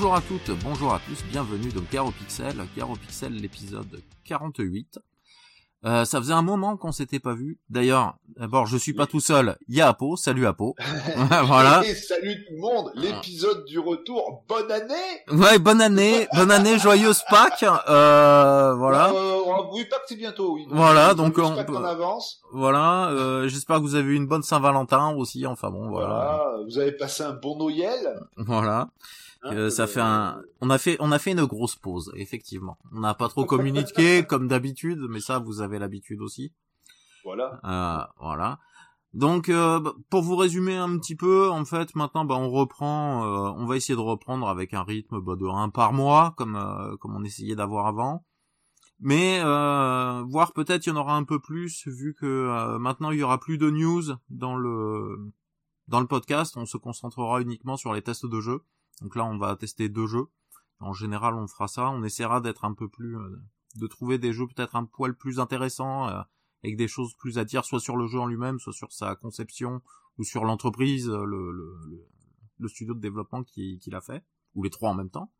Bonjour à toutes, bonjour à tous, bienvenue dans Garo Pixel, l'épisode 48. Euh, ça faisait un moment qu'on s'était pas vu. D'ailleurs, d'abord, je suis pas tout seul. Il y a Apo. Salut Apo. voilà. Et salut tout le monde. L'épisode du retour. Bonne année. Ouais, bonne année. bonne année, joyeuse Pâques. Euh, voilà. Euh, oui, Pâques c'est bientôt. Oui. voilà, donc on en avance. Voilà. Euh, J'espère que vous avez eu une bonne Saint-Valentin aussi. Enfin bon, voilà. voilà. Vous avez passé un bon Noël. Voilà. Hein, euh, ça fait un, on a fait, on a fait une grosse pause, effectivement. On n'a pas trop communiqué comme d'habitude, mais ça, vous avez l'habitude aussi. Voilà. Euh, voilà. Donc, euh, bah, pour vous résumer un petit peu, en fait, maintenant, bah, on reprend, euh, on va essayer de reprendre avec un rythme bah, de un par mois, comme euh, comme on essayait d'avoir avant. Mais voir peut-être il y en aura un peu plus, vu que maintenant il y aura plus de news dans le dans le podcast. On se concentrera uniquement sur les tests de jeu. Donc là, on va tester deux jeux. En général, on fera ça. On essaiera d'être un peu plus, euh, de trouver des jeux peut-être un poil plus intéressants, euh, avec des choses plus à dire, soit sur le jeu en lui-même, soit sur sa conception, ou sur l'entreprise, euh, le, studio de développement qui, l'a fait, ou les trois en même temps.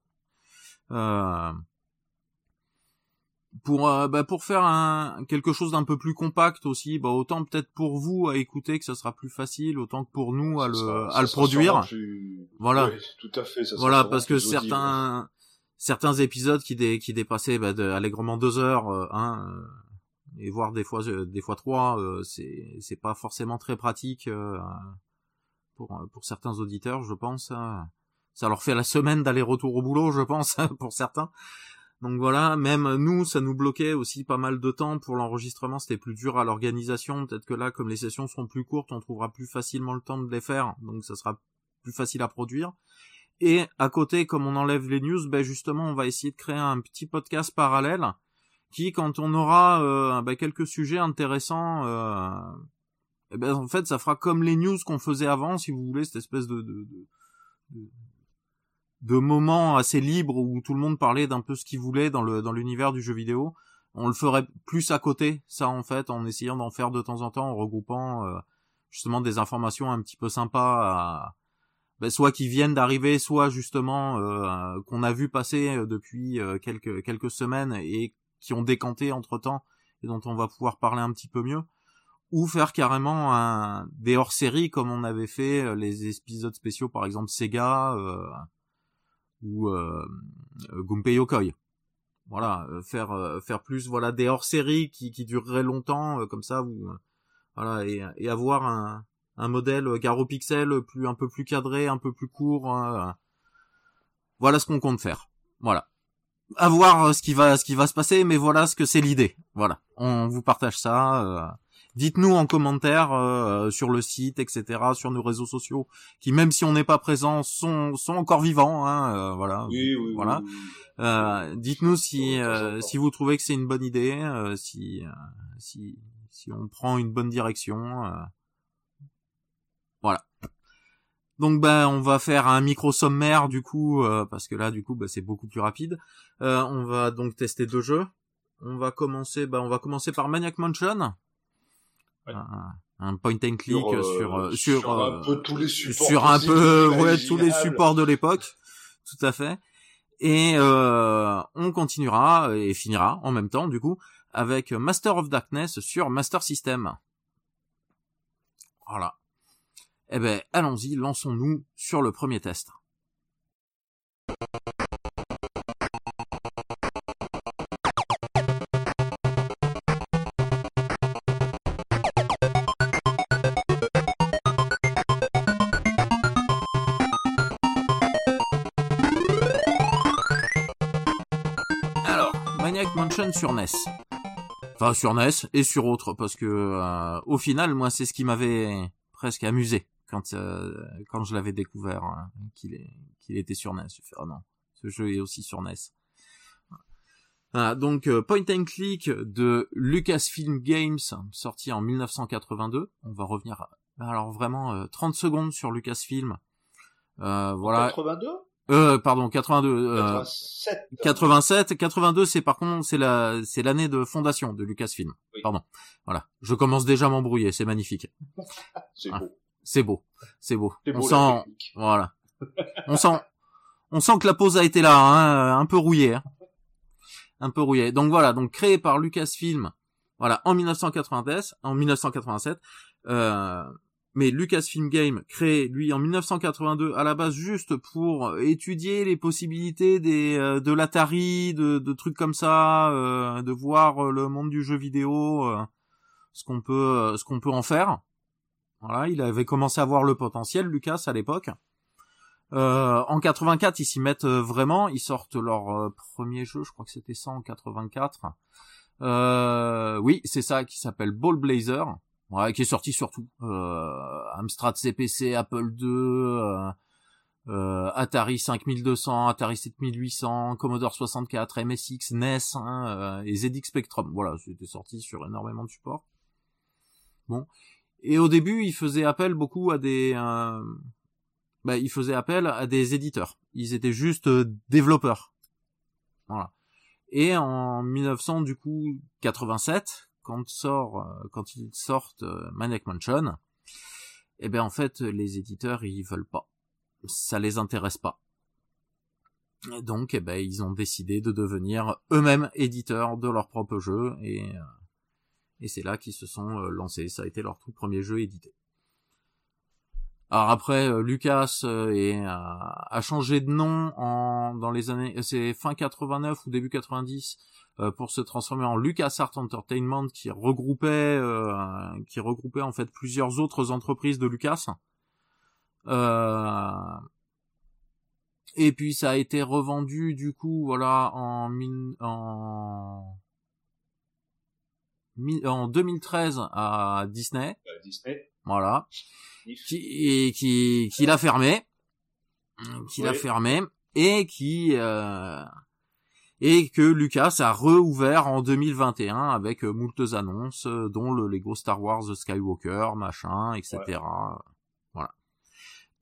Pour euh, bah, pour faire un quelque chose d'un peu plus compact aussi bah autant peut-être pour vous à écouter que ça sera plus facile autant que pour nous à le à le produire. voilà. Tout à fait ça voilà parce que certains certains épisodes qui dé, qui dépassaient bah, de, allègrement deux heures euh, hein, euh, et voire des fois des fois trois c'est c'est pas forcément très pratique pour pour certains auditeurs je pense hein. ça leur fait la semaine d'aller-retour au boulot je pense pour certains donc voilà, même nous, ça nous bloquait aussi pas mal de temps pour l'enregistrement, c'était plus dur à l'organisation. Peut-être que là, comme les sessions seront plus courtes, on trouvera plus facilement le temps de les faire, donc ça sera plus facile à produire. Et à côté, comme on enlève les news, ben justement, on va essayer de créer un petit podcast parallèle qui, quand on aura euh, ben quelques sujets intéressants, euh, eh ben en fait, ça fera comme les news qu'on faisait avant, si vous voulez, cette espèce de moments assez libres où tout le monde parlait d'un peu ce qu'il voulait dans le dans l'univers du jeu vidéo. On le ferait plus à côté, ça en fait, en essayant d'en faire de temps en temps, en regroupant euh, justement des informations un petit peu sympas, à, ben, soit qui viennent d'arriver, soit justement euh, qu'on a vu passer euh, depuis quelques quelques semaines et qui ont décanté entre temps et dont on va pouvoir parler un petit peu mieux ou faire carrément un des hors-séries comme on avait fait les épisodes spéciaux par exemple Sega euh, euh, Gunpei Yokoi. Voilà, euh, faire euh, faire plus voilà des hors-séries qui qui dureraient longtemps comme ça vous voilà et, et avoir un un modèle Garo Pixel plus un peu plus cadré, un peu plus court. voilà ce qu'on compte faire. Voilà. À voir ce qui va ce qui va se passer, mais voilà ce que c'est l'idée. Voilà, on vous partage ça. Dites-nous en commentaire euh, sur le site, etc., sur nos réseaux sociaux, qui même si on n'est pas présent, sont sont encore vivants. Hein, euh, voilà. Oui, oui, voilà. Euh, dites-nous si si vous trouvez que c'est une bonne idée, si si si on prend une bonne direction. Voilà. Donc ben on va faire un micro sommaire du coup parce que là du coup bah, c'est beaucoup plus rapide. on va donc tester deux jeux. On va commencer bah, on va commencer par Maniac Mansion un, point and click sur sur, euh, sur, un euh, peu tous les supports sur un peu ouais tous les supports de l'époque. Tout à fait. Et euh, on continuera et finira en même temps du coup avec Master of Darkness sur Master System. Voilà. Eh ben allons-y lançons-nous sur le premier test Sur NES. Enfin sur NES et sur autres parce que euh, au final moi c'est ce qui m'avait presque amusé quand euh, quand je l'avais découvert hein, qu'il était sur NES. Je fais oh non, ce jeu est aussi sur NES. donc euh, Point and Click de Lucasfilm Games sorti en 1982. On va revenir alors vraiment 30 secondes sur Lucasfilm. voilà. 82 euh, pardon, 82. 87. 87. 82, c'est par contre, c'est la, c'est l'année de fondation de Lucasfilm. Pardon. Voilà. Je commence déjà à m'embrouiller. C'est magnifique. c'est beau. C'est beau. C'est beau. On sent, voilà. on sent, on sent que la pause a été là, hein, un peu rouillée. Hein. Un peu rouillée. Donc voilà, donc créé par Lucasfilm, voilà, en 1990, en 1987. Euh, mais Lucasfilm Game créé lui en 1982 à la base juste pour étudier les possibilités des euh, de l'Atari, de, de, trucs comme ça, euh, de voir le monde du jeu vidéo, euh, ce qu'on peut ce qu'on peut en faire. Voilà, il avait commencé à voir le potentiel Lucas à l'époque. en 84, ils s'y mettent vraiment, ils sortent leur premier jeu, je crois que c'était ça en 84. oui, c'est ça qui s'appelle Ball Blazer ouais, qui est sorti surtout. Euh, Amstrad CPC, Apple II, euh, euh, Atari 5200, Atari 7800, Commodore 64, MSX, NES hein, et ZX Spectrum. Voilà, c'était sorti sur énormément de supports. Bon. Et au début, il faisait appel beaucoup à des... Bah, il faisait appel à des éditeurs. Ils étaient juste développeurs. Voilà. Et en 1900, du coup, 87, quand sort, euh, quand ils sortent euh, Maniac Mansion, eh ben en fait les éditeurs ils veulent pas, ça les intéresse pas. Donc eh ben ils ont décidé de devenir eux-mêmes éditeurs de leur propre jeu et euh, et c'est là qu'ils se sont lancés. Ça a été leur tout premier jeu édité. Alors après, Lucas a changé de nom en, dans les années, c'est fin 89 ou début 90 euh, pour se transformer en LucasArts Entertainment qui regroupait euh, qui regroupait en fait plusieurs autres entreprises de Lucas. Euh, et puis ça a été revendu du coup voilà en en en 2013 à Disney. Disney. Voilà. Qui qui qui l'a fermé. Qui l'a fermé et qui euh, et que Lucas a réouvert en 2021 avec euh, moultes annonces, euh, dont le Lego Star Wars Skywalker, machin, etc. Voilà.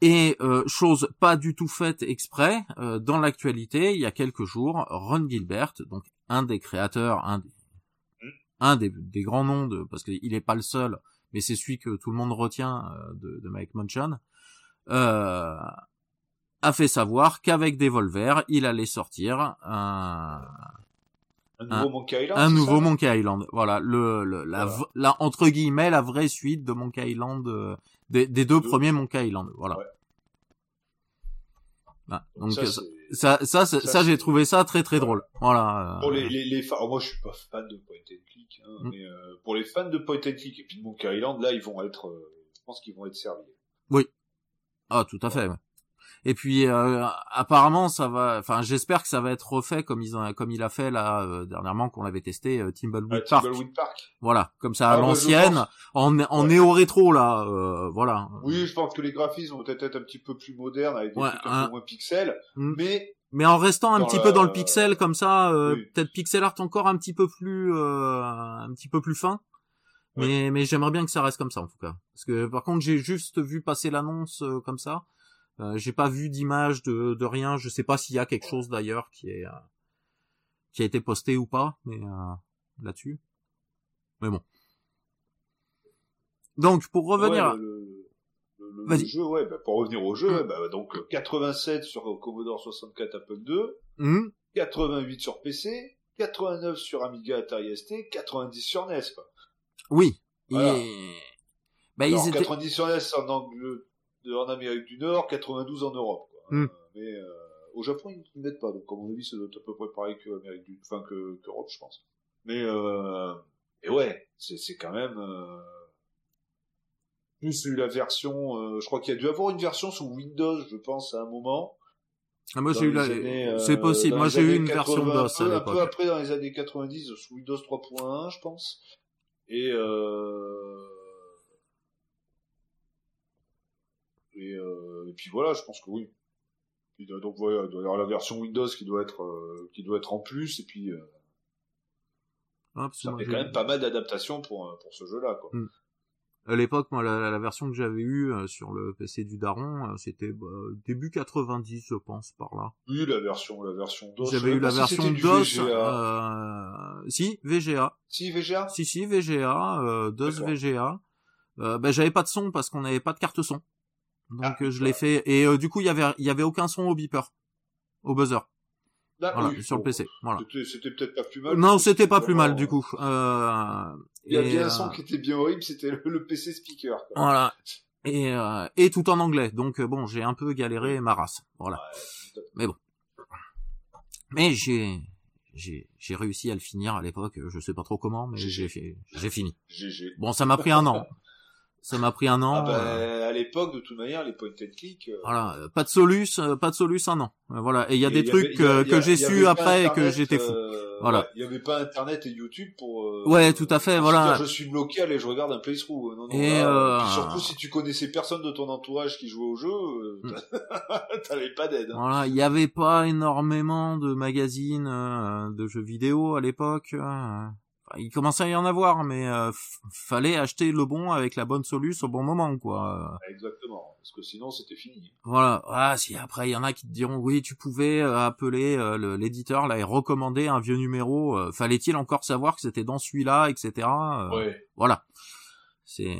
Et euh, chose pas du tout faite exprès, dans l'actualité, il y a quelques jours, Ron Gilbert, donc un des créateurs, un des, hmm. un des, grands noms de, parce qu'il n'est pas le seul, mais c'est celui que tout le monde retient de, de Mike Munchen, euh, a fait savoir qu'avec Devolver, il allait sortir un, un nouveau Monkey Island. Un nouveau Monkey Island. Voilà, le, le la, la, entre guillemets la vraie suite de Monkey Island euh, des, des, deux, premiers Monkey Island. Voilà. Ouais. Ah, donc ça, ça, ça, ça, ça j'ai trouvé ça très très drôle. Voilà. Euh, pour les, les, les fans, moi je suis pas fan de point and click, hein, mm. mais euh, pour les fans de point and click et puis de Monkey Island, là ils vont être, euh, je pense qu'ils vont être servis. Oui. Ah tout à fait. Ouais. Et puis euh, apparemment ça va, enfin j'espère que ça va être refait comme ils ont, comme il a fait là euh, dernièrement qu'on l'avait testé euh, Timbleweed, Park. Park. Voilà, comme ça à ah, l'ancienne, en, en néo rétro là, euh, voilà. Oui, je pense que les graphismes vont peut-être être un petit peu plus modernes avec des trucs un peu moins pixels, hmm. mais mais en restant un petit peu dans le pixel comme ça, peut-être pixel art encore un petit peu plus, un petit peu plus fin. Mais, mais j'aimerais bien que ça reste comme ça en tout cas. Parce que par contre j'ai juste vu passer l'annonce comme ça. Euh, j'ai pas vu d'image de, de rien. Je sais pas s'il y a quelque chose d'ailleurs qui est euh, qui a été posté ou pas, mais euh, là-dessus. Mais bon. Donc pour revenir. le, le, jeu, ouais, bah, pour revenir au jeu, mmh. bah, donc 87 sur Commodore 64 Apple II, 88 mmh. sur PC, 89 sur Amiga Atari ST, 90 sur NES. Quoi. Oui. Et... Bah, Alors, ils étaient... 90 sur NES en en Amérique du Nord, 92 en Europe. Quoi. Euh, mais euh, au Japon, ils ne mettent pas. Donc, comme on a dit, ça doit être à peu près pareil que Amérique du, enfin que qu'Europe, je pense. Mais euh, et ouais, c'est c'est quand même. Euh... Plus eu la version, euh, je crois qu'il y a dû avoir une version sous Windows, je pense, à un moment. Ah, moi j'ai eu la, c'est possible. Moi j'ai eu une version DOS un peu après dans les années 90 sous Windows 3.1, je pense. Et euh, Euh, et, puis voilà, je pense que oui. donc voilà, il doit y avoir la version Windows qui doit être euh, qui doit être en plus et puis euh, ah, ça fait quand même pas mal d'adaptations pour pour ce jeu-là quoi. Hmm. À l'époque, moi, la, version que j'avais eue sur le PC du Daron, c'était bah, début 90, je pense, par là. Oui, la version, la version DOS. J'avais eu la version DOS. Euh... Si, VGA. Si, VGA. Si, si, VGA, euh, DOS VGA. Euh, ben, j'avais pas de son parce qu'on n'avait pas de carte son. Donc ah, euh, je l'ai fait et euh, du coup il y avait il y avait aucun son au beeper. au buzzer. Voilà, sur le PC. Voilà. C'était peut-être pas plus mal. Non, c'était pas plus mal du coup. Euh, il y a bien un son qui était bien horrible, c'était le, PC speaker. Quoi. Voilà. Et, euh, et tout en anglais. Donc bon, j'ai un peu galéré ma race. Voilà. Mais bon. Mais j'ai j'ai j'ai réussi à le finir à l'époque. Je sais pas trop comment, mais j'ai j'ai fini. Bon, ça m'a pris un an. Ça m'a pris un an. Ah bah, euh. à l'époque, de toute manière, les point and click. Euh, voilà, pas de solus, euh, pas de solus un an. Voilà, et il y a des trucs que, j'ai su après et que j'étais fou. voilà. Il y avait pas Internet et YouTube pour. ouais, tout à fait. Voilà. Je suis bloqué, allez, je regarde un playthrough. Non, non, et surtout si tu connaissais personne de ton entourage qui jouait au jeu, hmm. t'avais pas d'aide. Hein. Voilà, il y avait pas énormément de magazines de jeux vidéo à l'époque il commençait à y en avoir, mais euh, fallait acheter le bon avec la bonne soluce au bon moment, quoi. Exactement, parce que sinon c'était fini. Voilà. Ah, si après il y en a qui te diront oui, tu pouvais euh, appeler euh, l'éditeur là et recommander un vieux numéro. Fallait-il encore savoir que c'était dans celui-là, etc. ouais. Voilà. C'est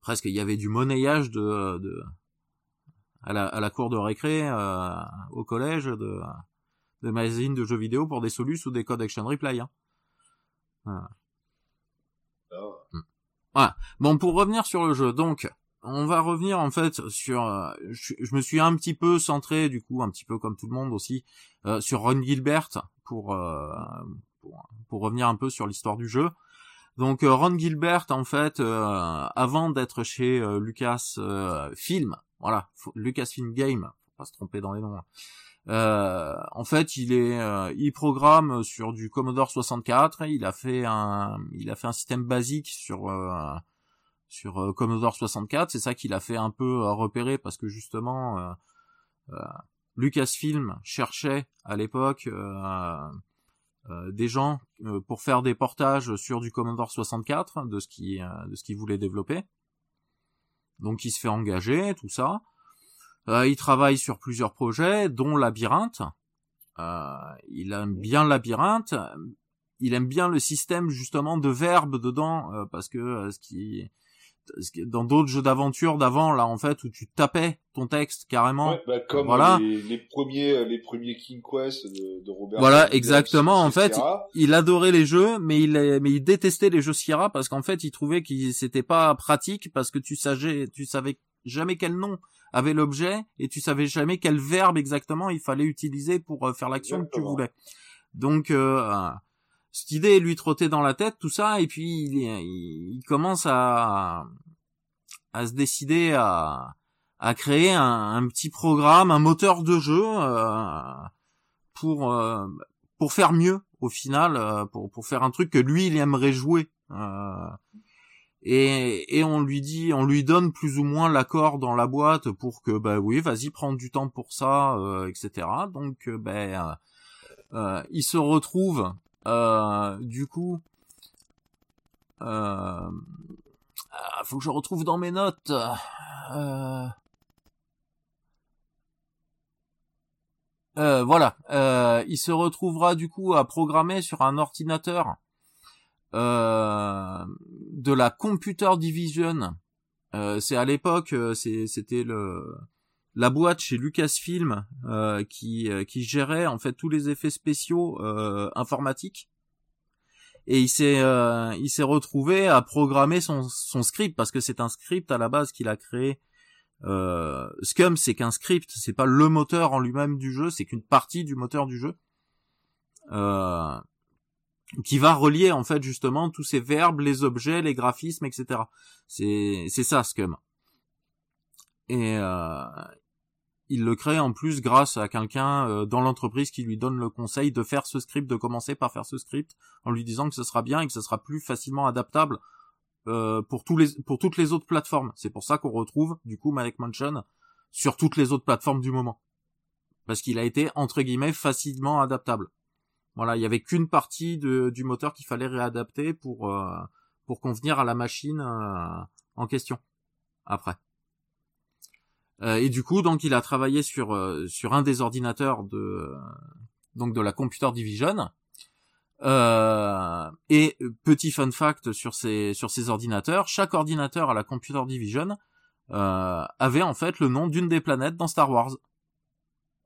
presque il y avait du monnayage de, de à la, à la cour de récré au collège de de magazines de jeux vidéo pour des solutions ou des codes action replay. Hein. Ah. Voilà. Bon, pour revenir sur le jeu, donc, on va revenir en fait sur. Euh, je, me suis un petit peu centré, du coup, un petit peu comme tout le monde aussi, euh, sur Ron Gilbert pour, euh, pour, pour revenir un peu sur l'histoire du jeu. Donc Ron Gilbert, en fait, avant d'être chez Lucas Film, voilà, Lucas Film Game, faut pas se tromper dans les noms. Hein, euh, en fait, il est, euh, il programme sur du Commodore 64. Il a fait un, il a fait un système basique sur euh, sur Commodore 64. C'est ça qu'il a fait un peu repérer parce que justement, Lucasfilm cherchait à l'époque des gens pour faire des portages sur du Commodore 64 de ce qui de ce qu'il voulait développer. Donc, il se fait engager, tout ça. Euh, il travaille sur plusieurs projets, dont Labyrinthe. Euh, il aime bien Labyrinthe. Il aime bien le système justement de verbes dedans, euh, parce que ce qui dans d'autres jeux d'aventure d'avant là en fait où tu tapais ton texte carrément bah, comme voilà. les, premiers les premiers King Quest de, Robert voilà exactement en fait il adorait les jeux mais il mais il détestait les jeux Sierra parce qu'en fait il trouvait que c'était pas pratique parce que tu savais tu savais jamais quel nom avait l'objet et tu savais jamais quel verbe exactement il fallait utiliser pour euh, faire l'action que tu voulais. Donc euh, cette idée lui trottait dans la tête tout ça et puis il, il commence à à se décider à à créer un, un petit programme, un moteur de jeu euh, pour euh, pour faire mieux au final, euh, pour pour faire un truc que lui il aimerait jouer. Euh, et, et on lui dit, on lui donne plus ou moins l'accord dans la boîte pour que bah oui, vas-y, prends du temps pour ça, euh, etc. Donc euh, ben euh, il se retrouve euh, du coup. Euh, faut que je retrouve dans mes notes. Euh, euh, voilà, euh, il se retrouvera du coup à programmer sur un ordinateur euh, de la Computer Division. Euh, c'est à l'époque, euh, c'était le la boîte chez Lucasfilm euh, qui qui gérait en fait tous les effets spéciaux informatiques. Et il s'est il s'est retrouvé à programmer son son script parce que c'est un script à la base qu'il a créé. Scum, c'est qu'un script, c'est pas le moteur en lui-même du jeu, c'est qu'une partie du moteur du jeu. Qui va relier en fait justement tous ces verbes, les objets, les graphismes, etc. C'est c'est ça Scum. Et euh, il le crée en plus grâce à quelqu'un euh, dans l'entreprise qui lui donne le conseil de faire ce script, de commencer par faire ce script, en lui disant que ce sera bien et que ce sera plus facilement adaptable euh, pour tous les pour toutes les autres plateformes. C'est pour ça qu'on retrouve du coup Manic Mansion sur toutes les autres plateformes du moment, parce qu'il a été entre guillemets facilement adaptable. Voilà, il y avait qu'une partie du moteur qu'il fallait réadapter pour euh, pour convenir à la machine euh, en question. Après. Euh, et du coup, donc, il a travaillé sur sur un des ordinateurs de donc de la Computer Division. et petit fun fact sur ces sur ces ordinateurs, chaque ordinateur à la Computer Division avait en fait le nom d'une des planètes dans Star Wars.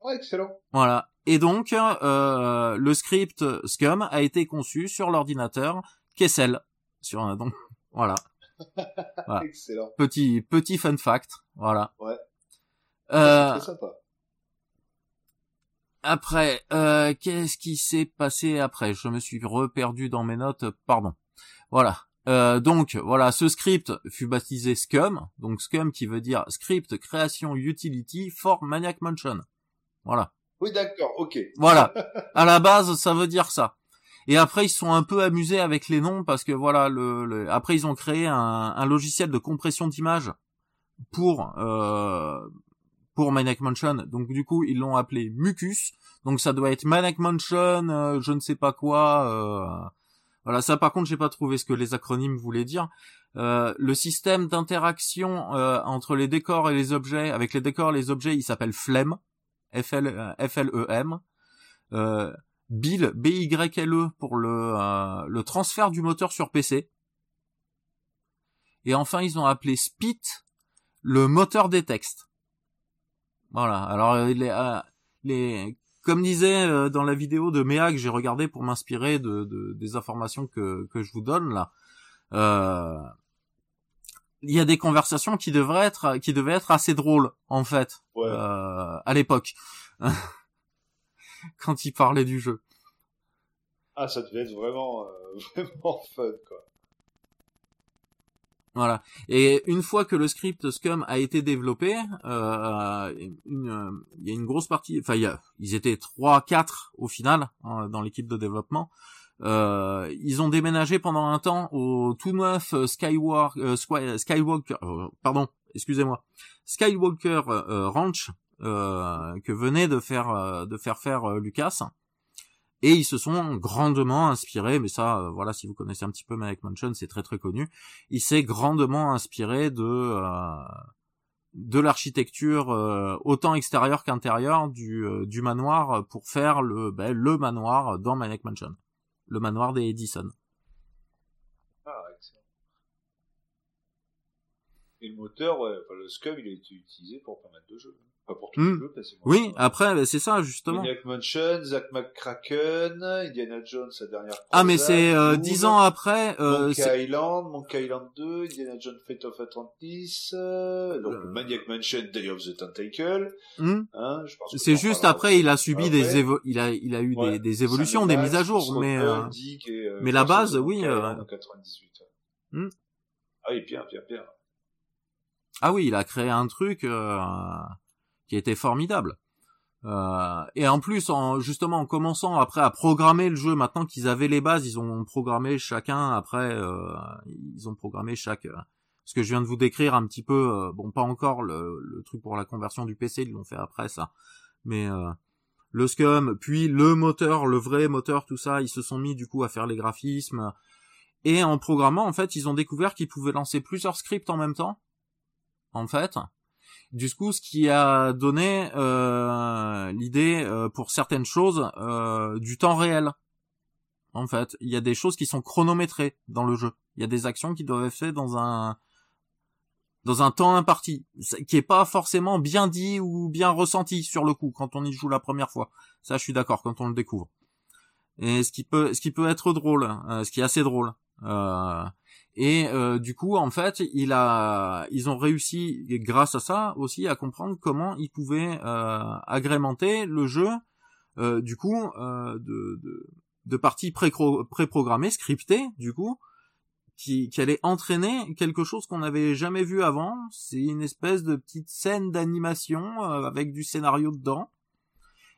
Ouais, excellent. Voilà. Et donc, euh, le script Scum a été conçu sur l'ordinateur Kessel. Sur donc, voilà. Excellent. Petit petit fun fact, voilà. Ouais. Euh, sympa. Après, euh, qu'est-ce qui s'est passé après? Je me suis reperdu dans mes notes, pardon. Voilà. Euh, donc voilà, ce script fut baptisé Scum, donc Scum qui veut dire Script Creation Utility for Maniac Mansion. Voilà. Oui, d'accord, ok. Voilà. À la base, ça veut dire ça. Et après, ils sont un peu amusés avec les noms parce que voilà, le, après ils ont créé un, un logiciel de compression d'image pour euh, pour Maniac Mansion. Donc du coup, ils l'ont appelé Mucus. Donc ça doit être Maniac Mansion, euh, je ne sais pas quoi. Euh, voilà, ça par contre, j'ai pas trouvé ce que les acronymes voulaient dire. Euh, le système d'interaction euh, entre les décors et les objets, avec les décors et les objets, il s'appelle FLEM, F L F L E. Euh, Bill B Y L E pour le le transfert du moteur sur PC. Et enfin, ils ont appelé Spit le moteur des textes. Voilà. Alors les, les comme disait euh, dans la vidéo de Méa que j'ai regardé pour m'inspirer de, des informations que, que je vous donne là, euh, il y a des conversations qui devraient être qui devaient être assez drôles en fait euh, à l'époque quand il parlait du jeu. Ah, ça devait être vraiment vraiment fun quoi. Voilà. Et une fois que le script Scum a été développé, euh, une, il y a une grosse partie, enfin, il y a, ils étaient trois, quatre au final hein, dans l'équipe de développement. Euh, ils ont déménagé pendant un temps au tout neuf Skywalker, euh, Skywalker, euh, pardon, excusez-moi, Skywalker euh, Ranch que venait de faire de faire faire Lucas et ils se sont grandement inspirés, mais ça, euh, voilà, si vous connaissez un petit peu Maniac Mansion, c'est très très connu. Il s'est grandement inspiré de euh, de l'architecture euh, autant extérieure qu'intérieure du, du manoir pour faire le ben, le manoir dans Maniac Mansion, le manoir des Edison. Ah, excellent. Et le moteur, le Scum, il a été utilisé pour pas mal de jeux. Pas pour tout hmm. le Oui, après, bah, c'est ça, justement. Maniac Mansion, Zack McCracken, Indiana Jones, sa dernière Ah, mais c'est euh, dix ans après... Euh, Monkey Island, Monkey Island 2, Indiana Jones Fate of Atlantis, euh, donc euh... Maniac Mansion, Day of the Tentacle. Hmm. Hein, c'est juste après, il a subi des évo il a, il a eu des, des évolutions, des mises à jour, mais... Euh, euh, mais la base, oui... Euh... 98. Hmm. Ah oui, bien, bien, bien. Ah oui, il a créé un truc... Euh qui était formidable. Euh, et en plus, en, justement, en commençant après à programmer le jeu, maintenant qu'ils avaient les bases, ils ont programmé chacun. Après, euh, ils ont programmé chaque. Euh, ce que je viens de vous décrire un petit peu. Euh, bon, pas encore le, le, truc pour la conversion du PC, ils l'ont fait après ça. Mais euh, le scum, puis le moteur, le vrai moteur, tout ça, ils se sont mis du coup à faire les graphismes. Et en programmant, en fait, ils ont découvert qu'ils pouvaient lancer plusieurs scripts en même temps. En fait, du coup, ce qui a donné euh, l'idée euh, pour certaines choses euh, du temps réel. En fait, il y a des choses qui sont chronométrées dans le jeu. Il y a des actions qui doivent être faites dans un dans un temps imparti, qui est pas forcément bien dit ou bien ressenti sur le coup quand on y joue la première fois. Ça, je suis d'accord quand on le découvre. Et ce qui peut, ce qui peut être drôle, ce qui est assez drôle. Euh, et euh, du coup, en fait, il a, ils ont réussi, grâce à ça aussi, à comprendre comment ils pouvaient euh, agrémenter le jeu, euh, du coup, euh, de, de, de, parties pré-programmées, scriptées, du coup, qui, qui allait entraîner quelque chose qu'on n'avait jamais vu avant. C'est une espèce de petite scène d'animation euh, avec du scénario dedans,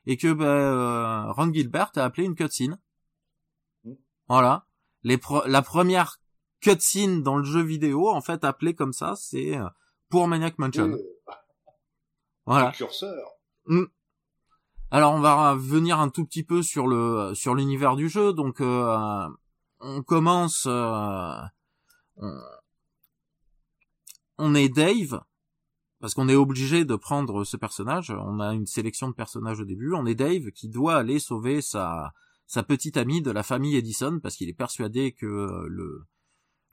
et que ben, Ron Gilbert a appelé une cutscene. Mmh. Voilà. Les la première cutscene dans le jeu vidéo, en fait, appelé comme ça, c'est euh, pour Maniac Mansion. Voilà. curseur. Mm. Alors on va venir un tout petit peu sur le sur l'univers du jeu. Donc euh, on commence, euh, on, est Dave parce qu'on est obligé de prendre ce personnage. On a une sélection de personnages au début. On est Dave qui doit aller sauver sa sa petite amie de la famille Edison parce qu'il est persuadé que le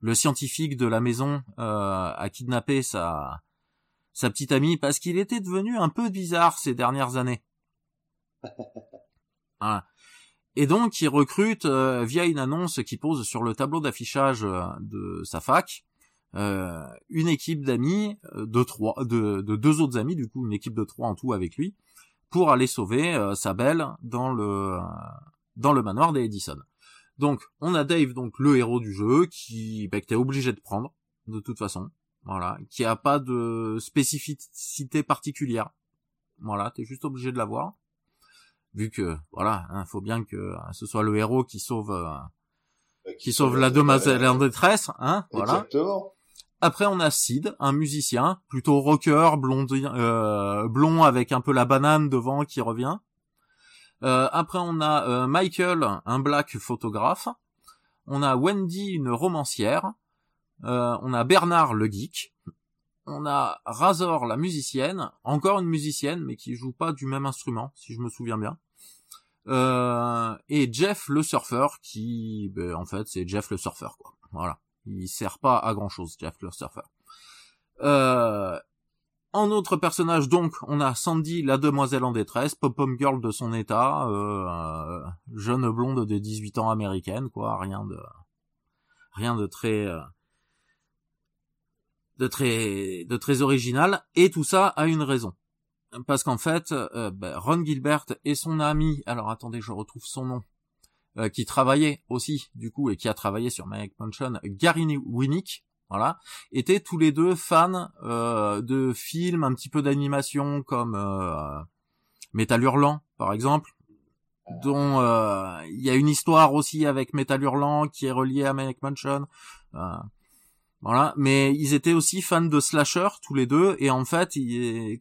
le scientifique de la maison euh, a kidnappé sa sa petite amie parce qu'il était devenu un peu bizarre ces dernières années. voilà. Et donc, il recrute euh, via une annonce qui pose sur le tableau d'affichage euh, de sa fac euh, une équipe d'amis de trois, de, de, deux autres amis, du coup une équipe de trois en tout avec lui, pour aller sauver sa belle dans le dans le manoir des Edison. Donc, on a Dave, donc le héros du jeu, qui bah, que t'es obligé de prendre de toute façon, voilà, qui a pas de spécificité particulière, voilà, t'es juste obligé de l'avoir vu que voilà, il hein, faut bien que euh, ce soit le héros qui sauve euh, bah, qui, sauve la demoiselle en détresse, hein, voilà. Exactement. Après, on a Sid, un musicien, plutôt rocker, blond, euh, blond avec un peu la banane devant qui revient. Euh, après, on a euh, Michael, un black photographe. On a Wendy, une romancière. on a Bernard, le geek. On a Razor, la musicienne, encore une musicienne, mais qui joue pas du même instrument, si je me souviens bien. Euh, et Jeff le surfeur, qui, ben, en fait, c'est Jeff le surfeur, quoi. Voilà. Il sert pas à grand chose, Jeff le surfeur. Euh, en autre personnage, donc, on a Sandy, la demoiselle en détresse, pop-pom girl de son état, euh, jeune blonde de 18 ans américaine, quoi, rien de, rien de très, euh, de très de très original et tout ça a une raison. Parce qu'en fait euh, ben, Ron Gilbert et son ami alors attendez je retrouve son nom euh, qui travaillait aussi du coup et qui a travaillé sur Maniac Mansion Gary Winnick voilà. Étaient tous les deux fans euh, de films un petit peu d'animation comme Metal Hurlant par exemple dont il y a une histoire aussi avec Metal Hurlant qui est reliée à Maniac Mansion voilà, mais ils étaient aussi fans de slasher tous les deux et en fait,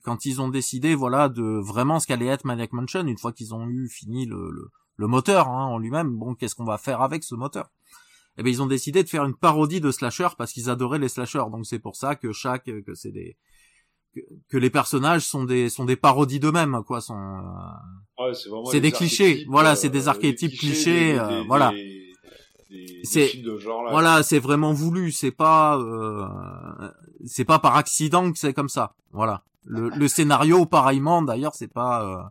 quand ils ont décidé voilà de vraiment ce qu'allait être Maniac Mansion une fois qu'ils ont eu fini le, le, moteur hein, en lui-même, bon qu'est-ce qu'on va faire avec ce moteur? Eh ben ils ont décidé de faire une parodie de slasher parce qu'ils adoraient les slashers. Donc c'est pour ça que chaque que c'est des que, les personnages sont des sont des parodies d'eux-mêmes quoi, sont euh, c'est des clichés. Voilà, c'est des euh, archétypes clichés, euh, voilà. c'est voilà c'est vraiment voulu. C'est pas euh, c'est pas par accident que c'est comme ça. Voilà. Le, le scénario pareillement d'ailleurs c'est pas euh,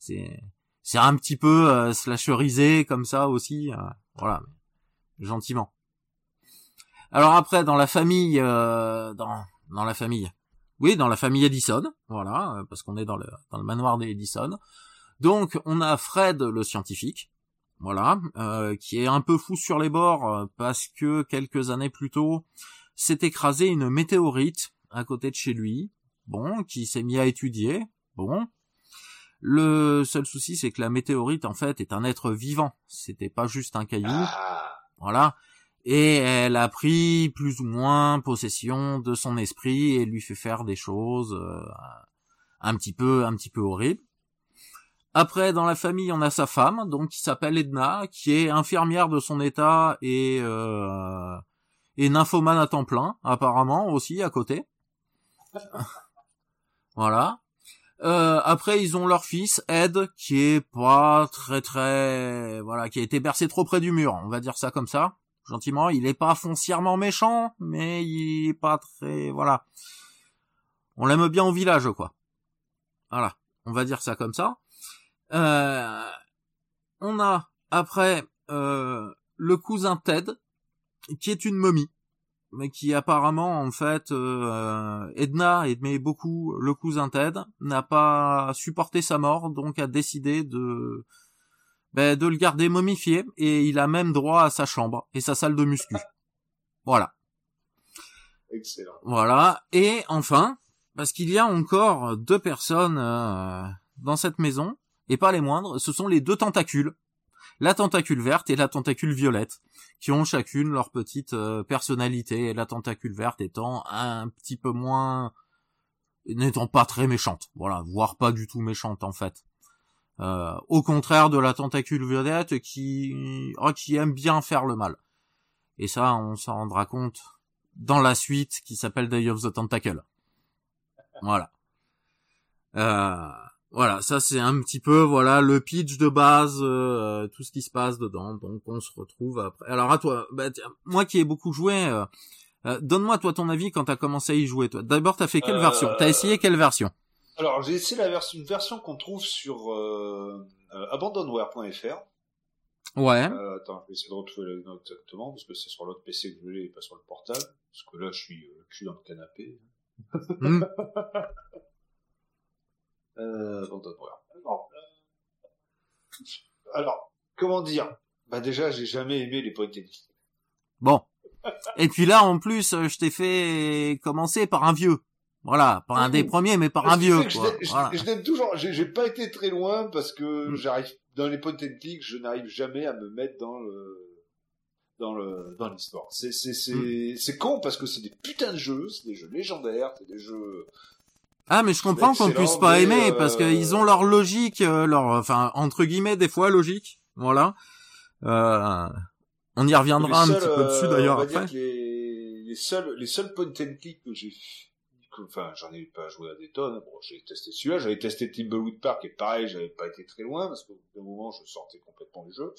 c'est c'est un petit peu euh, slasherisé comme ça aussi euh, voilà gentiment alors après dans la famille euh, dans la famille oui dans la famille Edison voilà parce qu'on est dans le dans le manoir des Edison donc on a Fred le scientifique voilà, euh, qui est un peu fou sur les bords euh, parce que quelques années plus tôt s'est écrasé une météorite à côté de chez lui, bon, qui s'est mis à étudier, bon. Le seul souci, c'est que la météorite, en fait, est un être vivant. C'était pas juste un caillou. Ah. Voilà. Et elle a pris plus ou moins possession de son esprit et lui fait faire des choses euh, un petit peu, un petit peu horribles. Après, dans la famille, on a sa femme, donc qui s'appelle Edna, qui est infirmière de son état et euh, et nymphomane à temps plein, apparemment aussi à côté. voilà. Euh, après, ils ont leur fils Ed, qui est pas très très, voilà, qui a été bercé trop près du mur, on va dire ça comme ça, gentiment. Il est pas foncièrement méchant, mais il est pas très, voilà. On l'aime bien au village, quoi. Voilà, on va dire ça comme ça. Euh, on a après euh, le cousin Ted, qui est une momie, mais qui apparemment en fait euh, Edna aimait beaucoup le cousin Ted, n'a pas supporté sa mort, donc a décidé de ben, de le garder momifié et il a même droit à sa chambre et sa salle de muscu. Voilà. Excellent. Voilà. Et enfin, parce qu'il y a encore deux personnes euh, dans cette maison, et pas les moindres, ce sont les deux tentacules, la tentacule verte et la tentacule violette, qui ont chacune leur petite euh, personnalité, et la tentacule verte étant un petit peu moins n'étant pas très méchante, voilà, voire pas du tout méchante en fait. Euh, au contraire de la tentacule violette qui oh, qui aime bien faire le mal. Et ça, on s'en rendra compte dans la suite qui s'appelle Day of the Tentacle. Voilà. Euh, voilà, ça c'est un petit peu voilà le pitch de base, euh, tout ce qui se passe dedans. Donc on se retrouve après. Alors à toi, bah, moi qui ai beaucoup joué, euh, euh, donne-moi toi ton avis quand t'as commencé à y jouer. Toi, d'abord t'as fait quelle version? T'as essayé quelle version? Alors, j'ai essayé la version, une version qu'on trouve sur euh, euh abandonware.fr. Ouais. Euh, attends, je vais essayer de retrouver le nom exactement, parce que c'est sur l'autre PC que je l'ai et pas sur le portable. Parce que là, je suis euh, cul dans le canapé. Mm. euh. Alors, alors, comment dire? Bah déjà, j'ai jamais aimé les point and click. Bon. Et puis là, en plus, je t'ai fait commencer par un vieux. Voilà, pas un des premiers, mais par un vieux. Quoi. Je, l'aime toujours. J'ai pas été très loin parce que mm. j'arrive dans les point and click, je n'arrive jamais à me mettre dans le dans le dans l'histoire. C'est c'est c'est mm. c'est con parce que c'est des putains de jeux, c'est des jeux légendaires, c'est des jeux. Ah mais je comprends qu'on puisse pas aimer parce euh, qu'ils ont leur logique, euh, leur enfin entre guillemets des fois logique, voilà. Euh, on y reviendra un petit peu dessus d'ailleurs après. Les, les seuls les seuls point and click que j'ai enfin j'en ai pas joué à des tonnes. Bon, j'ai testé celui-là, j'avais testé Timberwood Park et pareil, j'avais pas été très loin parce qu'au bout d'un moment je sortais complètement du jeu.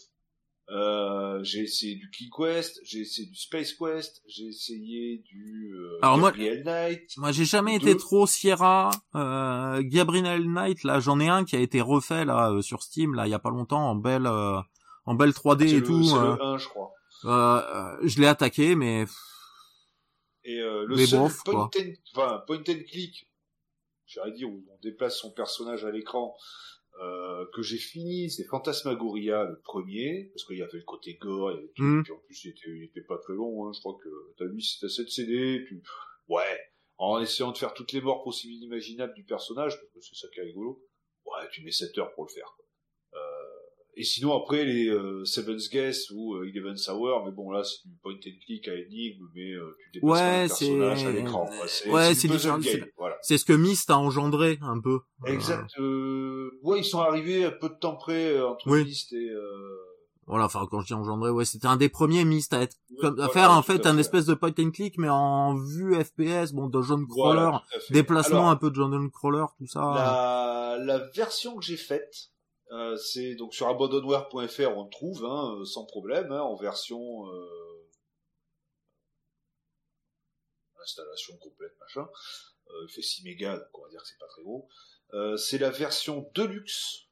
Euh, j'ai essayé du Key Quest, j'ai essayé du Space Quest, j'ai essayé du euh, Alors Gabriel moi, Knight. Moi, j'ai jamais été trop Sierra. Euh, Gabriel Knight, là, j'en ai un qui a été refait là euh, sur Steam, là, il y a pas longtemps, en belle, euh, en belle 3D et tout. C'est le 1, je crois. je l'ai attaqué, mais et euh, le seul point, and, enfin, point and click, j'aurais dire, où on déplace son personnage à l'écran, euh, que j'ai fini, c'est Phantasmagoria, le premier, parce qu'il y avait le côté gore, et tout, mm. puis en plus il était, il était pas très long, hein, je crois que t'as vu, c'était 7 CD, puis ouais, en essayant de faire toutes les morts possibles imaginables du personnage, parce que c'est ça qui est rigolo, ouais, tu mets 7 heures pour le faire. Quoi. Et sinon après les euh, Seven's Guest ou euh, Eleven's Hour, mais bon là c'est du point and click à énigme, mais euh, tu déplaces ouais, le personnage à l'écran. Ouais, c'est différent. C'est ce que Myst a engendré un peu. Exact. Euh... Ouais, ils sont arrivés un peu de temps près entre oui. Myst et. Voilà, enfin quand je dis engendré, ouais, c'était un des premiers Myst à être comme, à faire en fait un espèce de point and click, mais en vue FPS, bon, de John Crawler, déplacement un peu de John Crawler, tout ça. La, la version que j'ai faite euh, c'est donc sur abandonware.fr on le trouve hein, euh, sans problème hein, en version euh, installation complète machin. il fait 6 mégas donc on va dire que c'est pas très gros. c'est la version deluxe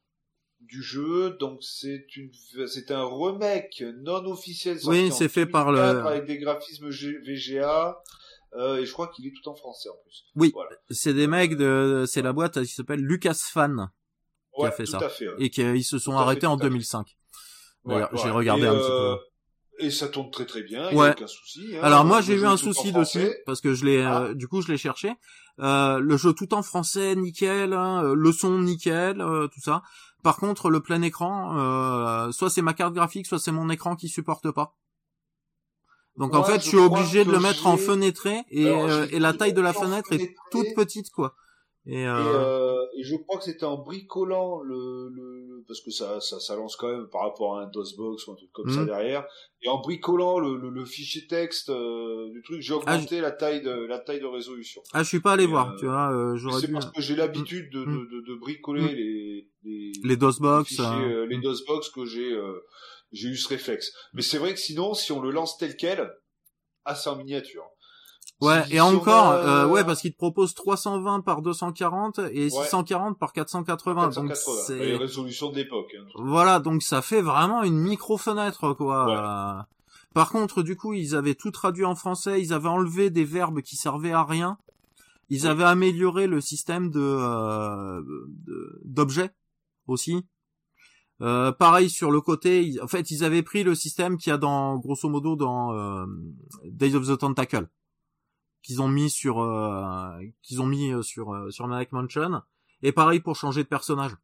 du jeu donc c'est une c'est un remake non officiel oui c'est fait par le avec des graphismes VGA et je crois qu'il est tout en français en plus. Oui, c'est des mecs de, c'est la boîte qui s'appelle Lucas Fan qui a fait ça. Et qu'ils se sont arrêtés en 2005. j'ai regardé un petit peu. Euh, et ça tourne très très bien, il a aucun souci. Hein. Alors moi j'ai eu un souci dessus parce que je l'ai, ah. euh, du coup je l'ai cherché. Euh, le jeu tout en français, nickel, hein, euh, le son nickel, tout ça. Par contre le plein écran, soit c'est ma carte graphique, soit c'est mon écran qui supporte pas. Donc en fait je suis obligé de le mettre en fenêtré et, et la taille de la fenêtre est toute petite quoi. Et, euh... Et, euh, et, je crois que c'était en bricolant le, le, parce que ça, ça, ça lance quand même par rapport à un DOSBox ou un truc comme ça mhm. derrière. Et en bricolant le, le, le fichier texte euh, du truc, j'ai ah, augmenté la taille de la taille de résolution. Ah, je suis pas allé voir, euh, tu vois. Euh, c'est parce que j'ai l'habitude de, mhm. de, de, de, bricoler mhm. les les, les DOSBox, les, hein. les DOSBox que j'ai j'ai eu ce réflexe. Mais c'est vrai que sinon, si on le lance tel quel, ah c'est en miniature. Ouais, et encore, euh, ouais, parce qu'il te propose 320 par 240 et 640 par 480. Donc c'est les résolutions de l'époque. Hein, voilà, donc ça fait vraiment une micro fenêtre, quoi. Par contre, du coup, ils avaient tout traduit en français. Ils avaient enlevé des verbes qui servaient à rien. Ils avaient amélioré le système de euh, d'objets aussi. Euh, pareil sur le côté, en fait, ils avaient pris le système qu'il y a dans, grosso modo, dans euh, Days of the Tentacle qu'ils ont mis sur euh, qu'ils ont mis euh, sur euh, sur Maniac Mansion et pareil pour changer de personnage.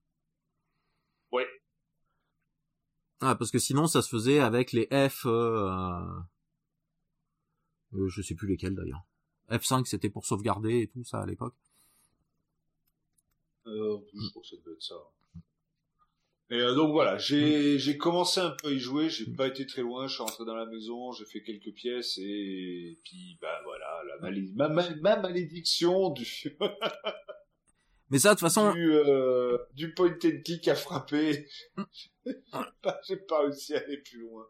Oui. Ah parce que sinon ça se faisait avec les F euh, je sais plus lesquels d'ailleurs. F5 c'était pour sauvegarder et tout ça à l'époque. Euh, je crois que ça devait être ça. Et euh, donc voilà, j'ai j'ai commencé un peu à y jouer, j'ai pas été très loin, je suis rentré dans la maison, j'ai fait quelques pièces et, puis bah voilà, la ma, malédiction du Mais ça de toute façon du, euh, du point and click a frappé. j'ai pas, réussi à aller plus loin.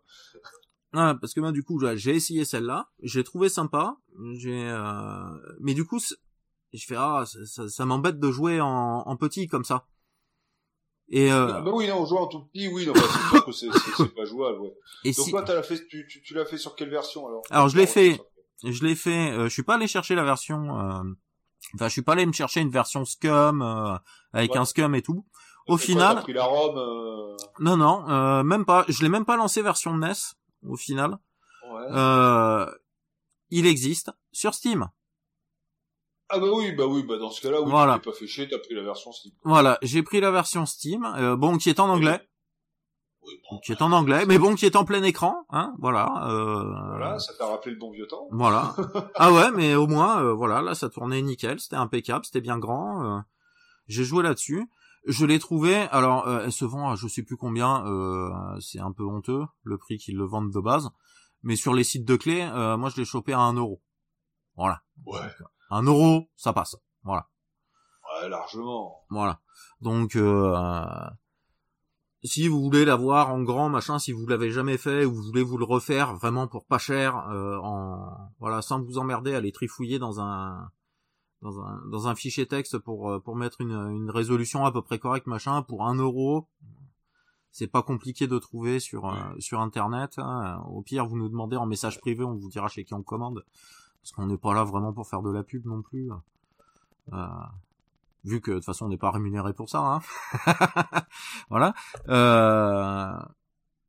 Ah, parce que moi du coup j'ai essayé celle-là, j'ai trouvé sympa, j'ai euh... mais du coup je fais ah ça, ça, m'embête de jouer en, en, petit comme ça. Et euh... Ah bah oui non jouer en tout petit oui non bah, c'est sûr que c'est pas jouable ouais. Et Donc toi l'as fait tu, tu, tu l'as fait sur quelle version alors? Alors je l'ai fait je l'ai fait euh, je suis pas allé chercher la version euh, enfin je suis pas allé me chercher une version scum euh, avec un scum et tout. Au final as pris la ROM euh Non non même pas je l'ai même pas lancé version NES au final. Ouais. il existe sur Steam. Ah bah oui, bah oui, bah dans ce cas-là, oui, voilà. tu t'es pas fait chier, t'as pris la version Steam. Voilà, j'ai pris la version Steam, euh, bon, qui est en anglais. Oui, bon, qui est en anglais, mais bon, qui est en plein écran, hein, voilà. Euh... Voilà, ça t'a rappelé le bon vieux temps. Voilà. ah ouais, mais au moins, euh, voilà, là, ça tournait nickel, c'était impeccable, c'était bien grand. Euh, j'ai joué là-dessus. Je l'ai trouvé, alors, euh, elle se vend à je sais plus combien, c'est un peu honteux, le prix qu'ils le vendent de base. Mais sur les sites de clés, moi, je l'ai chopé à un euro. Voilà. Ouais. Un euro, ça passe. Voilà. Ouais, largement. Voilà. Donc, euh, si vous voulez l'avoir en grand, machin, si vous l'avez jamais fait ou vous voulez vous le refaire vraiment pour pas cher, euh, en voilà, sans vous emmerder à les trifouiller dans un dans un dans un fichier texte pour euh, pour mettre une, une résolution à peu près correcte, machin, pour un euro. C'est pas compliqué de trouver sur euh, sur internet. Hein. Au pire, vous nous demandez en message privé, on vous dira chez qui on commande parce qu'on n'est pas là vraiment pour faire de la pub non plus. Euh, vu que de toute façon on n'est pas rémunéré pour ça. Hein voilà. Euh...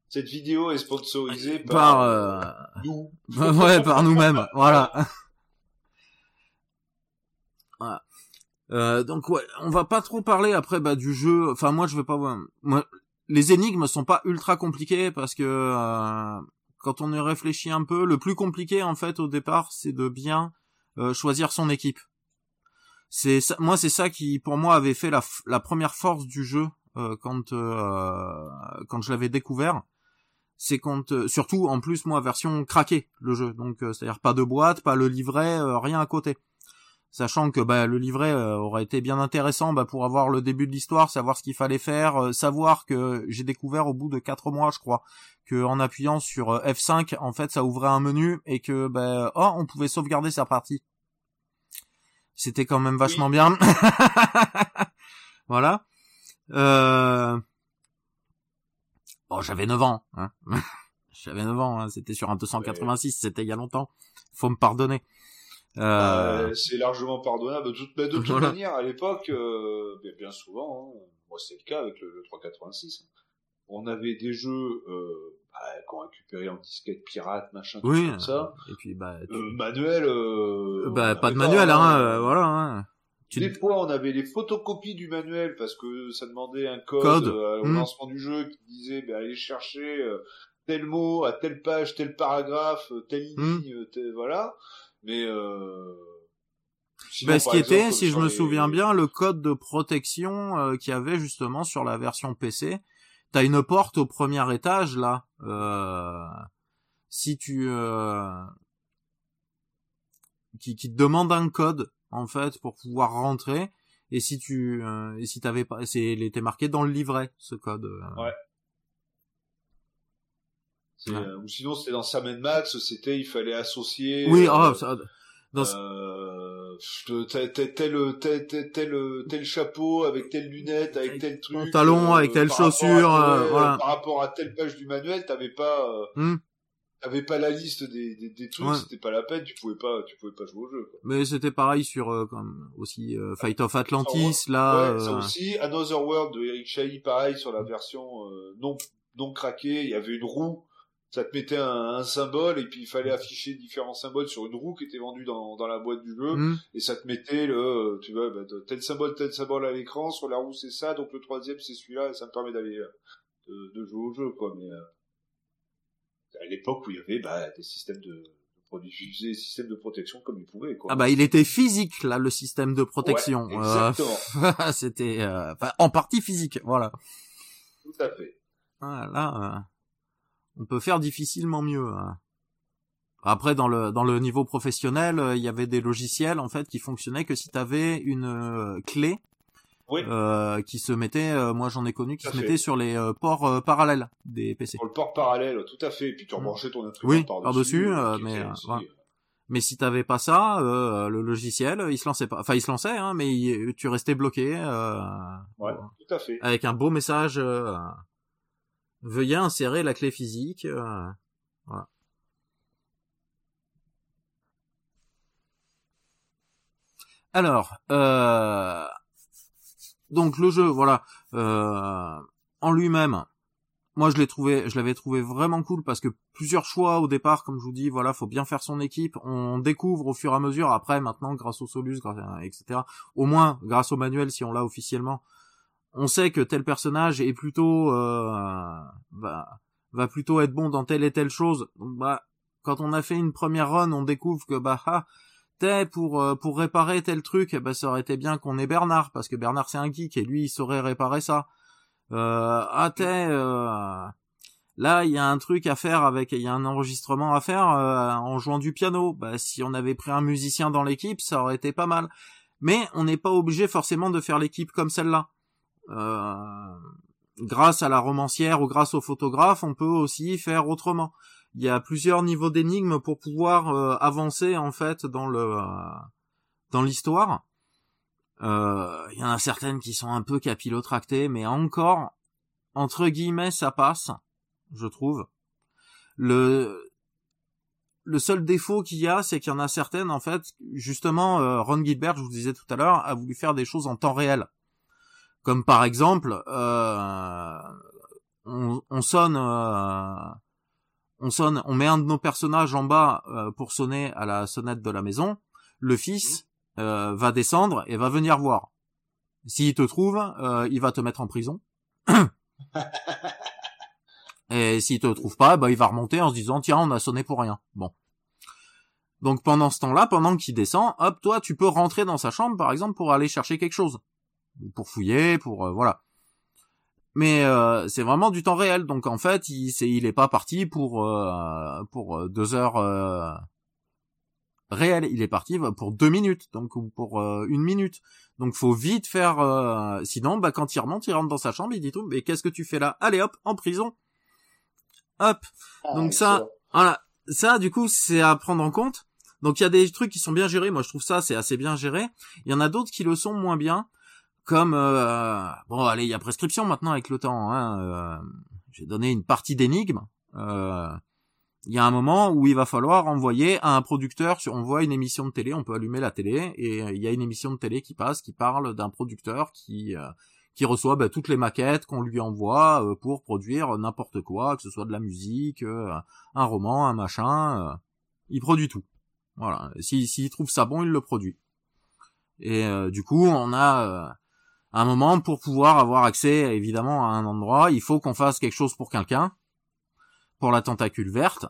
Cette vidéo est sponsorisée par, euh, nous. ouais, par nous-mêmes. voilà. voilà. Euh, donc ouais, on va pas trop parler après bah, du jeu. Enfin moi je vais pas. Moi, les énigmes sont pas ultra compliquées parce que euh, quand on y réfléchit un peu, le plus compliqué en fait au départ, c'est de bien euh, choisir son équipe. C'est moi c'est ça qui pour moi avait fait la, première force du jeu euh, quand euh, quand je l'avais découvert. C'est quand surtout en plus moi version craquée le jeu, donc c'est-à-dire pas de boîte, pas le livret, rien à côté sachant que bah, le livret euh, aurait été bien intéressant bah, pour avoir le début de l'histoire, savoir ce qu'il fallait faire, euh, savoir que j'ai découvert au bout de quatre mois, je crois, que en appuyant sur euh, F5, en fait, ça ouvrait un menu et que bah, oh, on pouvait sauvegarder sa partie. C'était quand même vachement bien. voilà. Euh... Bon, j'avais 9 ans. Hein. j'avais 9 ans, hein. c'était sur un 286, c'était il y a longtemps. Faut me pardonner. Euh... Bah, c'est largement pardonnable. De toute, de toute manière, à l'époque, euh, bien, souvent, hein, moi c'est le cas avec le, 386, on avait des jeux euh, bah, qu'on récupérait en disquette pirate, machin, tout oui, ça. Et puis bah, euh, manuel. Euh, bah pas de manuel, hein, hein euh, voilà. Hein. Des fois, on avait les photocopies du manuel parce que ça demandait un code, au hmm. lancement du jeu qui disait bah, allez chercher tel mot à telle page, tel paragraphe, telle hmm. ligne, voilà. Mais euh... bah, ce qui était, si je me souviens bien, le code de protection euh, qu'il y avait justement sur la version PC. T'as une porte au premier étage là. Euh... Si tu euh... qui, qui te demande un code en fait pour pouvoir rentrer. Et si tu euh, et si t'avais pas, c'est il était marqué dans le livret ce code. Euh. Euh, ou sinon c'était dans Sam Max, c'était il fallait associer. Oui, euh, oh, ça, dans... euh, tel, tel, tel, tel, chapeau avec telle lunette avec tel truc. Talon avec telle chaussure. Euh, voilà. Par rapport à telle page du manuel, t'avais pas. Hmm. T'avais pas la liste des, des, des trucs, c'était pas la peine, tu pouvais pas, tu pouvais pas jouer au jeu. Quoi. Mais c'était pareil sur comme aussi Fight of Atlantis là. Ouais, ça aussi, Another World de Eric Chahi, pareil sur la version non non craquée, il y avait une roue ça te mettait un, symbole et puis il fallait afficher différents symboles sur une roue qui était vendue dans, dans la boîte du jeu hmm. et ça te mettait le tu vois bah, tel symbole tel symbole à l'écran sur la roue c'est ça donc le troisième c'est celui-là et ça me permet d'aller euh, de, jouer au jeu quoi mais euh, à l'époque où il y avait bah, des systèmes de, des systèmes de protection comme ils pouvaient quoi. Ah bah il était physique là le système de protection. Ouais, exactement. C'était euh, en partie physique voilà. Tout à fait. Voilà on peut faire difficilement mieux. Hein. Après, dans le dans le niveau professionnel, euh, il y avait des logiciels en fait qui fonctionnaient que si tu avais une euh, clé euh, qui se mettait, moi j'en ai connu, qui se mettait sur les ports parallèles des PC. Sur le port parallèle, tout à fait. Et puis tu rebranchais ton instrument oui, par-dessus. mais Mais si t'avais pas ça, euh, le logiciel, il se lançait pas. Enfin, il se lançait, hein, mais tu restais bloqué. Euh, ouais, tout à fait. Avec un beau message. Euh, veuillez insérer la clé physique. voilà. Alors, donc le jeu, voilà, en lui-même, moi je l'ai trouvé je l'avais trouvé vraiment cool parce que plusieurs choix au départ comme je vous dis voilà faut bien faire son équipe on découvre au fur et à mesure après maintenant grâce au solus etc au moins grâce au manuel si on l'a officiellement on sait que tel personnage est plutôt euh, va, va plutôt être bon dans telle et telle chose. Bah quand on a fait une première run on découvre que bah ah, pour euh, pour réparer tel truc bah ça aurait été bien qu'on ait Bernard parce que Bernard c'est un geek et lui il saurait réparer ça. Euh, ah euh, là il y a un truc à faire avec il y a un enregistrement à faire euh, en jouant du piano. Bah si on avait pris un musicien dans l'équipe ça aurait été pas mal. Mais on n'est pas obligé forcément de faire l'équipe comme celle-là grâce à la romancière ou grâce au photographe on peut aussi faire autrement il y a plusieurs niveaux d'énigmes pour pouvoir euh, avancer en fait dans le dans l'histoire il euh, y en a certaines qui sont un peu capillotractées, mais encore, entre guillemets, ça passe, je trouve. Le, le seul défaut qu'il y a, c'est qu'il y en a certaines, en fait, justement, euh, Ron Gilbert, je vous disais tout à l'heure, a voulu faire des choses en temps réel. Comme par exemple, euh, on, sonne, on sonne, on met un de nos personnages en bas pour sonner à la sonnette de la maison. Le fils, euh, va descendre et va venir voir. S'il te trouve, euh, il va te mettre en prison. et s'il te trouve pas, bah il va remonter en se disant tiens on a sonné pour rien. Bon. Donc pendant ce temps-là, pendant qu'il descend, hop, toi tu peux rentrer dans sa chambre par exemple pour aller chercher quelque chose, pour fouiller, pour euh, voilà. Mais c'est vraiment du temps réel, donc en fait il c'est il est pas parti pour pour deux heures réel. Il est parti bah, pour deux minutes, donc ou pour euh, une minute. Donc faut vite faire. Euh, sinon, bah quand il remonte, il rentre dans sa chambre, il dit tout. Mais qu'est-ce que tu fais là? Allez hop, en prison. Hop. Ah, donc ça, voilà. Ça, du coup, c'est à prendre en compte. Donc il y a des trucs qui sont bien gérés. Moi, je trouve ça c'est assez bien géré. Il y en a d'autres qui le sont moins bien. Comme euh, bon, allez, il y a prescription maintenant avec le temps. Hein, J'ai donné une partie d'énigmes. Euh, il y a un moment où il va falloir envoyer à un producteur, on voit une émission de télé, on peut allumer la télé, et euh, il y a une émission de télé qui passe, qui parle d'un producteur qui euh, qui reçoit bah, toutes les maquettes qu'on lui envoie euh, pour produire n'importe quoi, que ce soit de la musique, un roman, un machin, il produit tout. Voilà, s'il si, trouve ça bon, il le produit. Et du coup, on a un moment pour pouvoir avoir accès évidemment à un endroit, il faut qu'on fasse quelque chose pour quelqu'un pour la tentacule verte.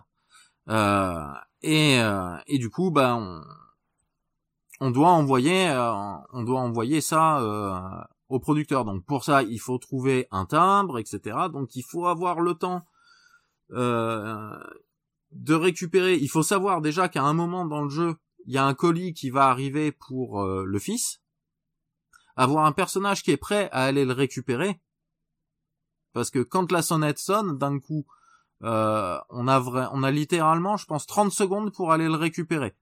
Euh, et, euh, et du coup, bah, on, on doit envoyer, euh, on doit envoyer ça au producteur. Donc pour ça, il faut trouver un timbre, etc. Donc il faut avoir le temps de récupérer. Il faut savoir déjà qu'à un moment dans le jeu, il y a un colis qui va arriver pour le fils. Avoir un personnage qui est prêt à aller le récupérer. Parce que quand la sonnette sonne, d'un coup, euh, on a vrai, on a littéralement, je pense, 30 secondes pour aller le récupérer.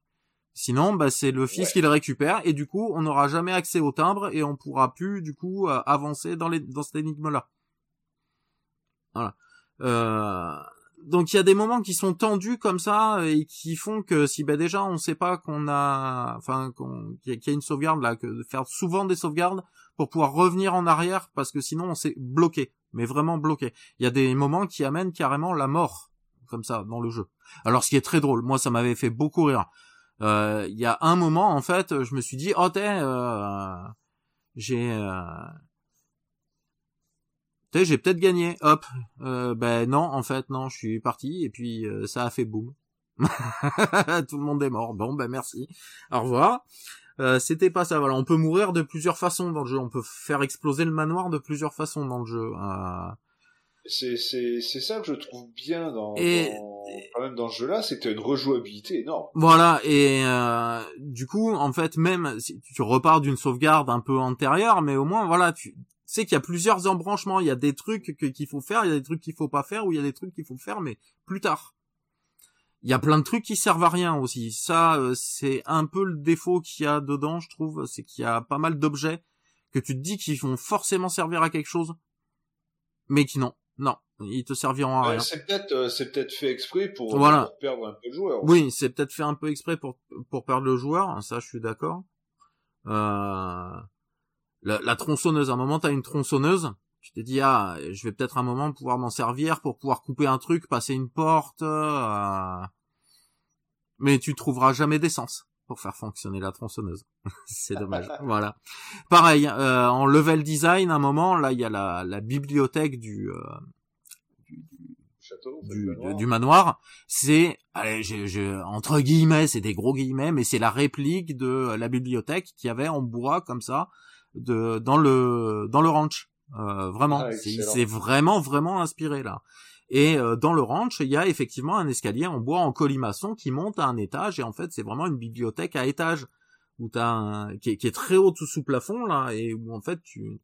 Sinon, bah, c'est le fils qui le récupère et du coup, on n'aura jamais accès au timbre et on pourra plus du coup euh, avancer dans les dans cette énigme-là. Voilà. Euh, donc il y a des moments qui sont tendus comme ça et qui font que si bah déjà on sait pas qu'on a, enfin qu'il y, a une sauvegarde là, que de faire souvent des sauvegardes pour pouvoir revenir en arrière parce que sinon on s'est bloqué mais vraiment bloqué. Il y a des moments qui amènent carrément la mort, comme ça, dans le jeu. Alors, ce qui est très drôle, moi, ça m'avait fait beaucoup rire. Euh, il y a un moment, en fait, je me suis dit, oh, t'es, euh, j'ai, euh, t'es, j'ai peut-être gagné. Hop, euh, ben non, en fait, non, je suis parti et puis euh, ça a fait boum. Tout le monde est mort. Bon, ben merci. Au revoir. Euh, c'était pas ça. Voilà, on peut mourir de plusieurs façons dans le jeu. On peut faire exploser le manoir de plusieurs façons dans le jeu. Euh... C'est c'est c'est ça que je trouve bien dans, dans quand même dans ce jeu-là, c'est que t'as une rejouabilité énorme. Voilà et euh, du coup en fait même si tu repars d'une sauvegarde un peu antérieure, mais au moins voilà tu sais qu'il y a plusieurs embranchements. Il y a des trucs qu'il faut faire, il y a des trucs qu'il faut pas faire, ou il y a des trucs qu'il faut faire mais plus tard. il y a plein de trucs qui servent à rien aussi. Ça, euh, c'est un peu le défaut qu'il y a dedans, je trouve, c'est qu'il y a pas mal d'objets que tu te dis qu'ils vont forcément servir à quelque chose, mais qui non, non, ils te serviront à rien. c'est peut-être, euh, c'est peut-être fait exprès pour, pour, perdre un peu le joueur. Oui, c'est peut-être fait un peu exprès pour pour perdre le joueur, ça, je suis d'accord. Euh... La, la, tronçonneuse, à un moment, t'as une tronçonneuse tu te dis ah je vais peut-être un moment pouvoir m'en servir pour pouvoir couper un truc passer une porte euh... mais tu trouveras jamais d'essence pour faire fonctionner la tronçonneuse. C'est dommage. Voilà. Pareil euh, en level design à un moment là il y a la, la bibliothèque du, euh, du, Château, du, du, manoir, c'est, allez, je, je, entre guillemets, c'est des gros guillemets, mais c'est la réplique de la bibliothèque qu'il y avait en bois comme ça, de dans le dans le ranch. Euh, vraiment, ah, c'est vraiment vraiment inspiré là. Et euh, dans le ranch, il y a effectivement un escalier en bois en colimaçon qui monte à un étage et en fait c'est vraiment une bibliothèque à étage où t'as un... qui, est, qui est très haut tout sous plafond là et où en fait tu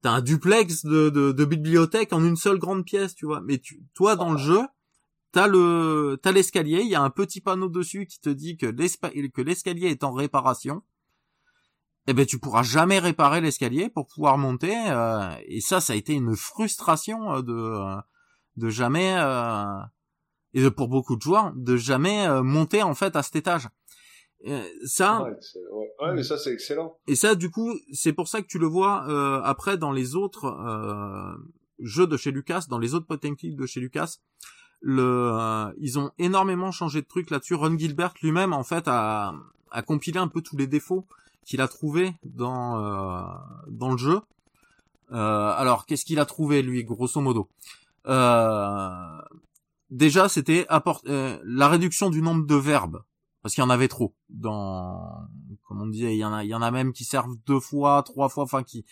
t'as un duplex de, de, de, bibliothèque en une seule grande pièce, tu vois. Mais tu, toi dans le jeu, t'as le t'as l'escalier, il y a un petit panneau dessus qui te dit que l'escalier est en réparation eh ben tu pourras jamais réparer l'escalier pour pouvoir monter euh, et ça ça a été une frustration euh, de euh, de jamais et de, pour beaucoup de joueurs de jamais monter en fait à cet étage. Ça ouais, mais ça c'est excellent. Et ça du coup c'est pour ça que tu le vois après dans les autres jeux de chez Lucas dans les autres pot de chez Lucas le ils ont énormément changé de trucs là-dessus. Ron Gilbert lui-même en fait a a compilé un peu tous les défauts qu'il a trouvé dans euh, dans le jeu. Euh, alors qu'est-ce qu'il a trouvé lui, grosso modo? Euh, Déjà, c'était la réduction du nombre de verbes parce qu'il y en avait trop dans comme on disait il y en a il y en a même qui servent deux fois trois fois enfin qui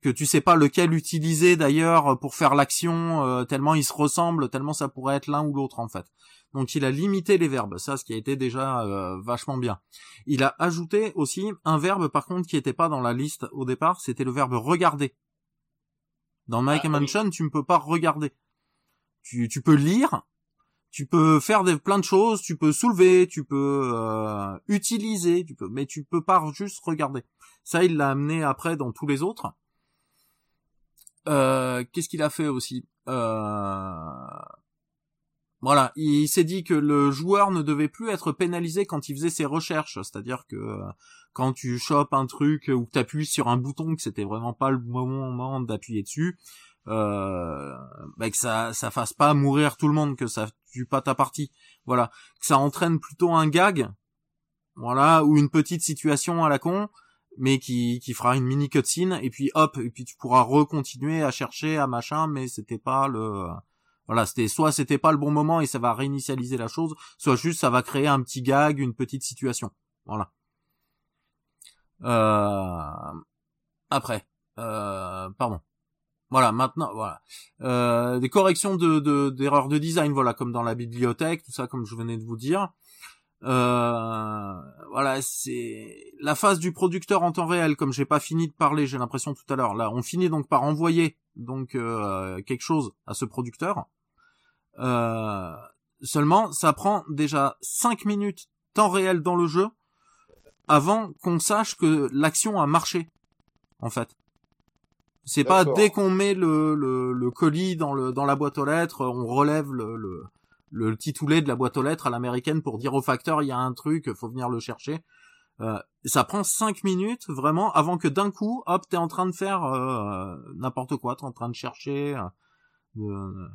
que tu sais pas lequel utiliser d'ailleurs pour faire l'action tellement ils se ressemblent tellement ça pourrait être l'un ou l'autre en fait donc il a limité les verbes, ça ce qui a été déjà euh, vachement bien. Il a ajouté aussi un verbe par contre qui n'était pas dans la liste au départ, c'était le verbe regarder. Dans Mike ah, Mansion, tu ne peux pas regarder. Tu, tu peux lire, tu peux faire plein de choses, tu peux soulever, tu peux euh, utiliser, tu peux, mais tu peux pas juste regarder. Ça, il l'a amené après dans tous les autres. Euh, Qu'est-ce qu'il a fait aussi? Euh, voilà, il s'est dit que le joueur ne devait plus être pénalisé quand il faisait ses recherches, c'est-à-dire que euh, quand tu chopes un truc ou que tu appuies sur un bouton que c'était vraiment pas le moment d'appuyer dessus, euh, bah que ça ça fasse pas mourir tout le monde, que ça tue pas ta partie, voilà, que ça entraîne plutôt un gag, voilà, ou une petite situation à la con, mais qui qui fera une mini cutscene et puis hop, et puis tu pourras recontinuer à chercher à machin, mais c'était pas le voilà, c'était soit c'était pas le bon moment et ça va réinitialiser la chose, soit juste ça va créer un petit gag, une petite situation. Voilà. Euh... Après, euh... pardon. Voilà, maintenant, voilà. Euh, des corrections de d'erreurs de, design, voilà, comme dans la bibliothèque, tout ça, comme je venais de vous dire. Euh, voilà, c'est la phase du producteur en temps réel, comme j'ai pas fini de parler, j'ai l'impression tout à l'heure. Là, on finit donc par envoyer donc euh, quelque chose à ce producteur. Euh, seulement, ça prend déjà 5 minutes temps réel dans le jeu avant qu'on sache que l'action a marché, en fait. C'est pas dès qu'on met le, le, le, colis dans, le, dans la boîte aux lettres, on relève le, le, le titoulet de la boîte aux lettres à l'américaine pour dire au facteur il y a un truc, faut venir le chercher. Euh, ça prend 5 minutes vraiment avant que d'un coup, hop, t'es en train de faire euh, n'importe quoi, t'es en train de chercher, euh,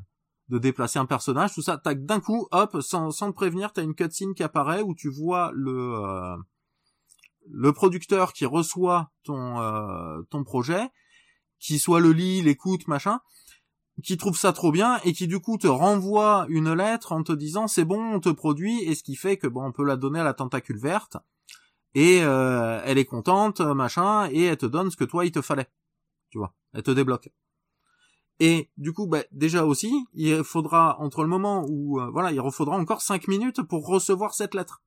de déplacer un personnage, tout ça, tac, d'un coup, hop, sans, sans te prévenir, t'as une cutscene qui apparaît où tu vois le euh, le producteur qui reçoit ton euh, ton projet, qui soit le lit, l'écoute, machin, qui trouve ça trop bien et qui du coup te renvoie une lettre en te disant c'est bon, on te produit et ce qui fait que bon, on peut la donner à la tentacule verte et euh, elle est contente, machin, et elle te donne ce que toi il te fallait, tu vois, elle te débloque. Et du coup, bah, déjà aussi, il faudra entre le moment où euh, voilà, il faudra encore cinq minutes pour recevoir cette lettre.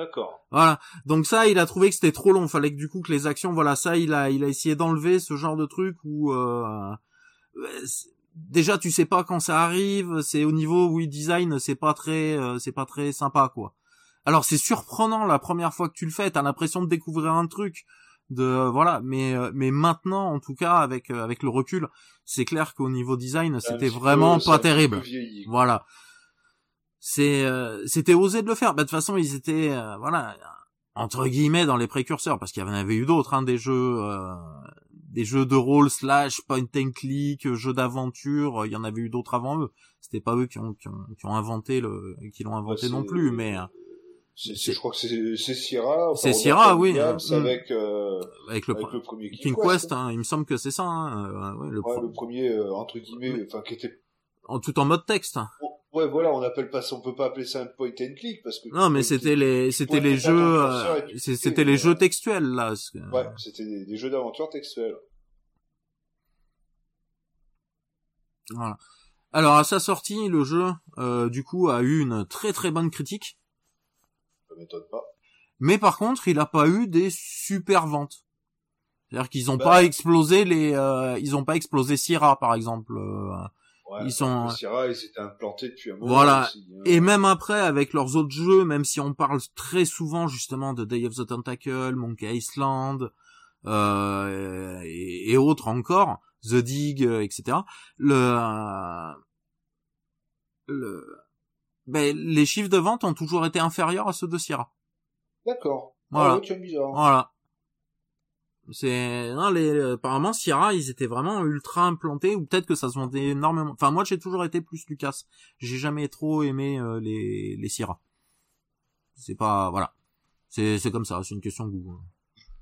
D'accord. Voilà. Donc ça, il a trouvé que c'était trop long. Fallait que du coup que les actions, voilà, ça, il a, il a essayé d'enlever ce genre de truc où, euh, déjà tu sais pas quand ça arrive, c'est au niveau oui design, c'est pas très euh, c'est pas très sympa quoi. Alors c'est surprenant la première fois que tu le fais, t'as l'impression de découvrir un truc de voilà, mais euh, mais maintenant en tout cas avec euh, avec le recul, c'est clair qu'au niveau design, c'était vraiment pas terrible. Voilà. C'est c'était osé de le faire. Bah, de toute façon, ils étaient voilà entre guillemets dans les précurseurs parce qu'il y en avait eu d'autres hein, des jeux des jeux de rôle slash point and click, jeux d'aventure, il y en avait eu d'autres avant eux. C'était pas eux qui ont, qui ont, qui ont inventé le, qui l'ont inventé bah, non plus, mais. Euh, je crois que c'est Sierra. C'est Sierra, oui. Mm. Avec, euh, avec, le, avec, le, premier King, Quest. Hein. hein. il me semble que c'est ça. Hein. Ouais, le, ouais, le premier euh, entre guillemets, enfin qui était en tout en mode texte. Ouais, voilà, on appelle pas, on peut pas appeler ça un point and click parce que. Non, mais c'était les, c'était les jeux, euh, c'était les jeux textuels là. Ouais, c'était des, jeux d'aventure textuels. Voilà. Alors à sa sortie, le jeu, euh, du coup, a eu une très très bonne critique. Ça m'étonne pas. Mais par contre, il a pas eu des super ventes. C'est-à-dire qu'ils ont bah pas explosé les, euh, ils ont pas explosé Sierra par exemple. Euh, ils sont Sierra, ils s'étaient implantés depuis un moment. Voilà. Hein. Et même après, avec leurs autres jeux, même si on parle très souvent justement de Day of the Tentacle, Monkey Island euh, et, autres encore, The Dig, euh, etc. Le, le, ben, les chiffres de vente ont toujours été inférieurs à ceux de Sierra. D'accord. Voilà. Ah bizarre. Voilà. C'est non les apparemment Sierra ils étaient vraiment ultra implantés ou peut-être que ça se vendait énormément. Enfin moi j'ai toujours été plus Lucas. J'ai jamais trop aimé euh, les les Sierra. C'est pas voilà. C'est c'est comme ça, c'est une question de goût. Hein.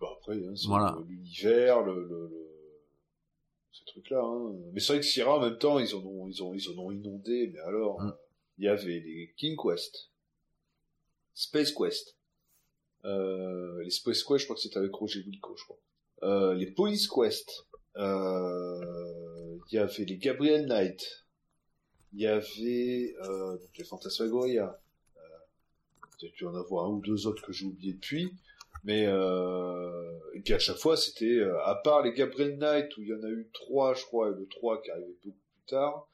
Bah après hein, voilà. l'univers le, le, le, ce truc là hein. Mais c'est vrai que Sierra en même temps ils en ont ils ont ils en ont inondé mais alors mm. il y avait les King Quest, Space Quest. Euh, les Space Quest, je crois que c'était avec Roger Wilco, je crois. Euh, les Police Quest, euh, il y avait les Gabriel Knight, il y avait euh, les Fantasmagoria, peut-être tu en avoir un ou deux autres que j'ai oublié depuis, mais et puis à chaque fois c'était à part les Gabriel Knight où il y en a eu trois, je crois, et le trois qui arrivait beaucoup plus tard,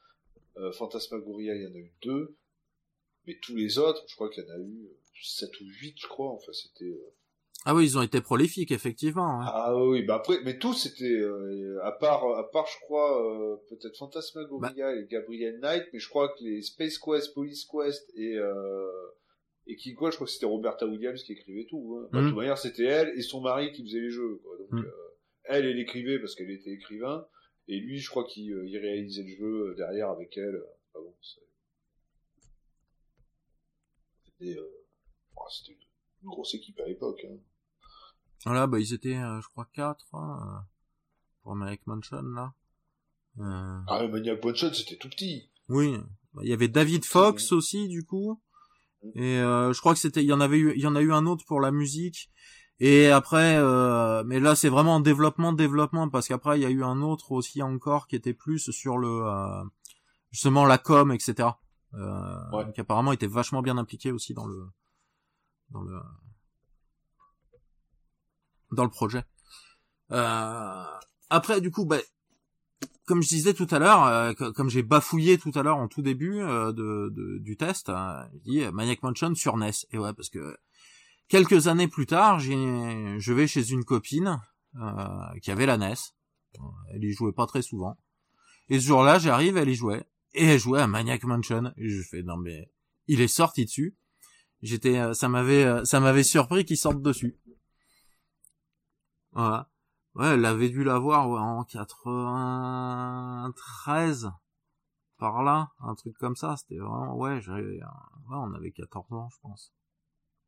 Fantasmagoria il y en a eu deux, mais tous les autres, je crois qu'il y en a eu sept ou huit, je crois. Enfin, c'était. Ah oui, ils ont été prolifiques, effectivement. Ah oui, bah après, mais tous c'était, euh, à part, à part, je crois, euh, peut-être Phantasmagoria bah... et Gabriel Knight, mais je crois que les Space Quest, Police Quest et euh, et qui quoi, je crois que c'était Roberta Williams qui écrivait tout. Hein. Bah, de toute mm. manière, c'était elle et son mari qui faisaient les jeux. Quoi. Donc, mm. elle, elle écrivait parce qu'elle était écrivain, et lui, je crois qu'il réalisait le jeu derrière avec elle. Enfin, bon, c'était, oh, c'était une grosse équipe à l'époque. Hein. Voilà, bah ils étaient, euh, je crois, quatre hein, euh, pour Maniac Mansion là. Euh... Ah, Maniac Mansion, c'était tout petit. Oui, bah, il y avait David Fox aussi du coup, mm. et euh, je crois que c'était, il y en avait eu, il y en a eu un autre pour la musique. Et après, euh, mais là c'est vraiment développement, développement, parce qu'après il y a eu un autre aussi encore qui était plus sur le justement la com, etc. Euh, Qui apparemment était vachement bien impliqué aussi dans le dans le dans le projet. Euh, après, du coup, bah, comme je disais tout à l'heure, euh, comme j'ai bafouillé tout à l'heure en tout début euh, de, du test, hein, je dis Maniac Mansion sur NES. Et ouais, parce que quelques années plus tard, je vais chez une copine qui avait la NES. Elle y jouait pas très souvent. Et ce jour-là, j'arrive, elle y jouait. Et elle jouait à Maniac Mansion. Et je fais, non mais, il est sorti dessus. J'étais, ça m'avait, ça m'avait surpris qu'il sorte dessus. Ouais. Ouais, elle avait dû l'avoir ouais, en 93 par là, un truc comme ça, c'était vraiment ouais, ouais, on avait 14 ans, je pense.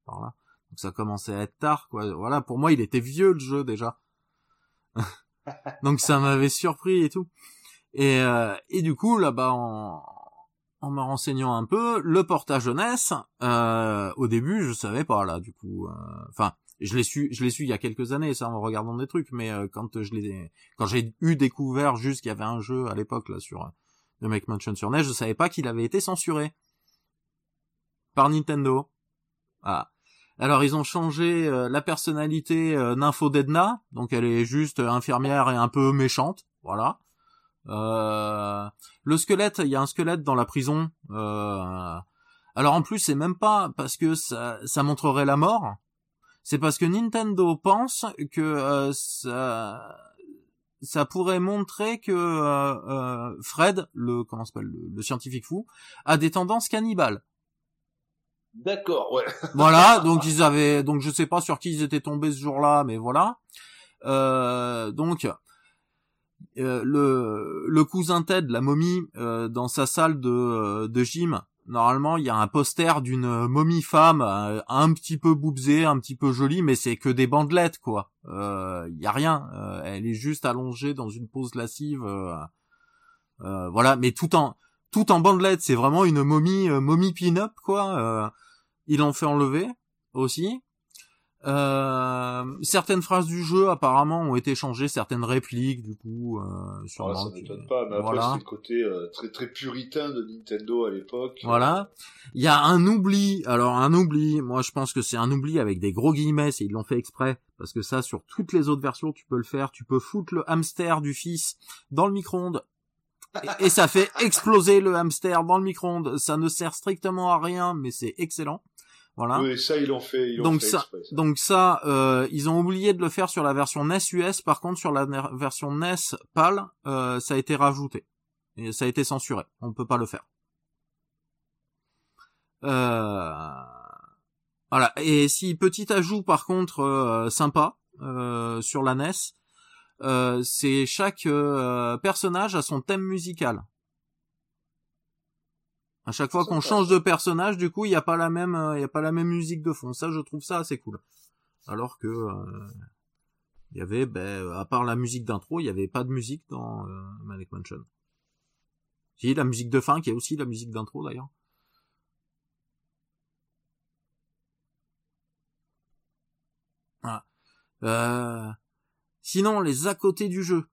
Par là. Donc ça commençait à être tard quoi. Voilà, pour moi, il était vieux le jeu déjà. Donc ça m'avait surpris et tout. Et euh, et du coup là-bas en en me renseignant un peu, le portage jeunesse, euh, au début, je savais pas là, du coup. Euh, enfin, je l'ai su, je l'ai su il y a quelques années, ça, en regardant des trucs, mais euh, quand je l'ai, quand j'ai eu découvert juste qu'il y avait un jeu à l'époque là sur euh, Make Mansion sur NES, je savais pas qu'il avait été censuré par Nintendo. Ah. Alors ils ont changé euh, la personnalité Nympho d'Edna, donc elle est juste infirmière et un peu méchante, voilà. Euh, le squelette, il y a un squelette dans la prison. Euh, alors en plus, c'est même pas parce que ça, ça montrerait la mort. C'est parce que Nintendo pense que euh, ça, ça pourrait montrer que euh, Fred, le comment s'appelle, le, le scientifique fou, a des tendances cannibales. D'accord, ouais. voilà, donc ils avaient, donc je sais pas sur qui ils étaient tombés ce jour-là, mais voilà. Euh, donc euh, le, le cousin Ted, la momie, euh, dans sa salle de, euh, de gym, normalement il y a un poster d'une momie femme un petit peu boubsée, un petit peu jolie, mais c'est que des bandelettes quoi. Il y a rien, elle est juste allongée dans une pose lascive, voilà, mais tout en tout en bandelettes, c'est vraiment une momie momie pin-up quoi. il en fait enlever aussi. Euh, certaines phrases du jeu apparemment ont été changées, certaines répliques du coup. Euh, sur ah, ça m'étonne pas, mais après c'est le côté euh, très très puritain de Nintendo à l'époque. Voilà. Il y a un oubli. Alors un oubli. Moi je pense que c'est un oubli avec des gros guillemets. Et ils l'ont fait exprès parce que ça sur toutes les autres versions tu peux le faire. Tu peux foutre le hamster du fils dans le micro-ondes et, ça fait exploser le hamster dans le micro-ondes. Ça ne sert strictement à rien, mais c'est excellent. Voilà. Oui, ça ils l'ont fait. Ils donc fait ça, donc ça, euh, ils ont oublié de le faire sur la version NES US. Par contre, sur la version NES PAL, euh, ça a été rajouté et ça a été censuré. On ne peut pas le faire. Euh... Voilà. Et si petit ajout par contre euh, sympa euh, sur la NES, euh, c'est chaque personnage a son thème musical. À chaque fois qu'on change de personnage, du coup, il n'y a pas la même, euh, il a pas la même musique de fond. Ça, je trouve ça assez cool. Alors que euh, il y avait, ben, à part la musique d'intro, il n'y avait pas de musique dans euh, Manic Mansion. Si la musique de fin, qui est aussi la musique d'intro d'ailleurs. Euh, sinon, les à côté du jeu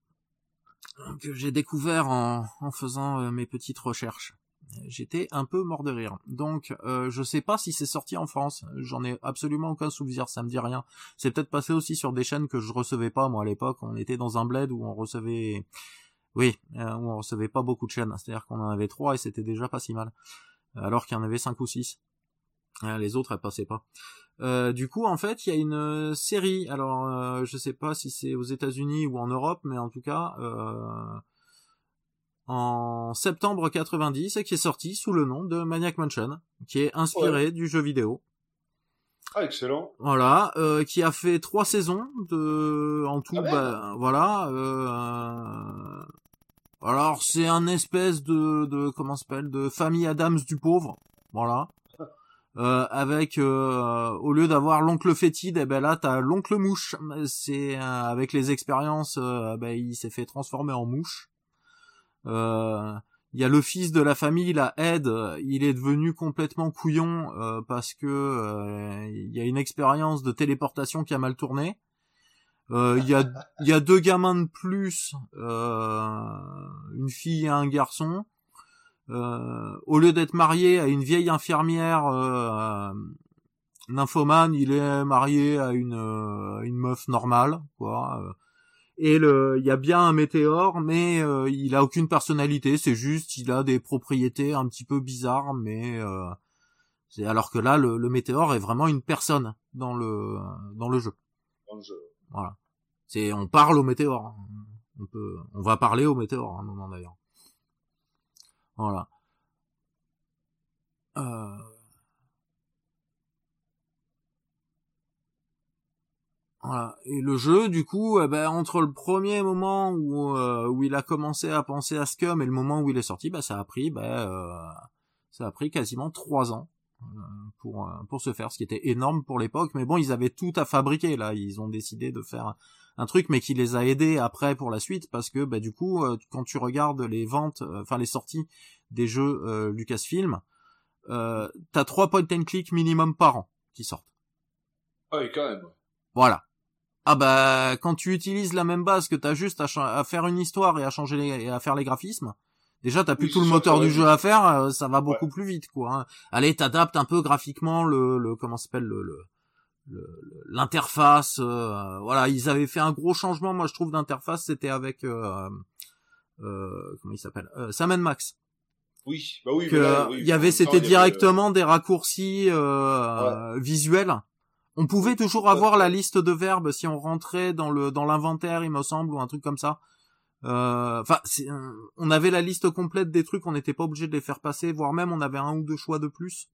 que j'ai découvert en, en faisant mes petites recherches j'étais un peu mort de rire. Donc euh, je sais pas si c'est sorti en France, j'en ai absolument aucun souvenir, ça me dit rien. C'est peut-être passé aussi sur des chaînes que je recevais pas moi à l'époque, on était dans un bled où on recevait oui, euh, où on recevait pas beaucoup de chaînes, c'est-à-dire qu'on en avait trois et c'était déjà pas si mal. Alors qu'il y en avait cinq ou six. Euh, les autres elles passaient pas. Euh, du coup, en fait, il y a une série. Alors, je sais pas si c'est aux États-Unis ou en Europe, mais en tout cas, en septembre 90 et qui est sorti sous le nom de Maniac Mansion, qui est inspiré du jeu vidéo. Ah excellent. Voilà, euh, qui a fait trois saisons de en tout, ah, bah, voilà. Euh, alors c'est un espèce de de comment s'appelle de famille Adams du pauvre, voilà. Euh, avec euh, au lieu d'avoir l'oncle fétide, eh ben là t'as l'oncle mouche. C'est euh, avec les expériences, ben, il s'est fait transformer en mouche. Euh, il y a le fils de la famille, la Ed, il est devenu complètement couillon euh, parce que euh, y a une expérience de téléportation qui a mal tourné. Il y, a, y a deux gamins de plus, une fille et un garçon. au lieu d'être marié à une vieille infirmière nymphomane, il est marié à une, une meuf normale, quoi et le il y a bien un météore mais euh, il a aucune personnalité. C'est juste il a des propriétés un petit peu bizarres mais euh, c'est alors que là le, le, météore est vraiment une personne dans le dans le jeu. Dans le jeu. Voilà. C'est on parle au météore. On peut on va parler au météore à un moment d'ailleurs. Voilà. Euh Voilà. Et le jeu, du coup, eh ben, entre le premier moment où, euh, où il a commencé à penser à Scum et le moment où il est sorti, bah, ça a pris, bah, euh, ça a pris quasiment trois ans euh, pour pour se faire, ce qui était énorme pour l'époque. Mais bon, ils avaient tout à fabriquer là. Ils ont décidé de faire un truc, mais qui les a aidés après pour la suite, parce que bah, du coup, quand tu regardes les ventes, enfin les sorties des jeux Lucasfilm, euh, t'as trois point and click minimum par an qui sortent. Ah oui, quand même. Voilà. Ah bah quand tu utilises la même base que t'as juste à, faire une histoire et à changer les, et à faire les graphismes, déjà t'as plus tout le moteur du jeu à faire, euh, ça va beaucoup plus vite quoi. Hein. Allez, t'adaptes un peu graphiquement le, le comment s'appelle le, le l'interface euh, voilà ils avaient fait un gros changement moi je trouve d'interface c'était avec euh, comment il s'appelle Sam Max. Oui, bah oui. il y avait, c'était directement des raccourcis visuels. On pouvait toujours avoir la liste de verbes si on rentrait dans le dans l'inventaire, il me semble, ou un truc comme ça. Enfin, on avait la liste complète des trucs, on n'était pas obligé de les faire passer, voire même on avait un ou deux choix de plus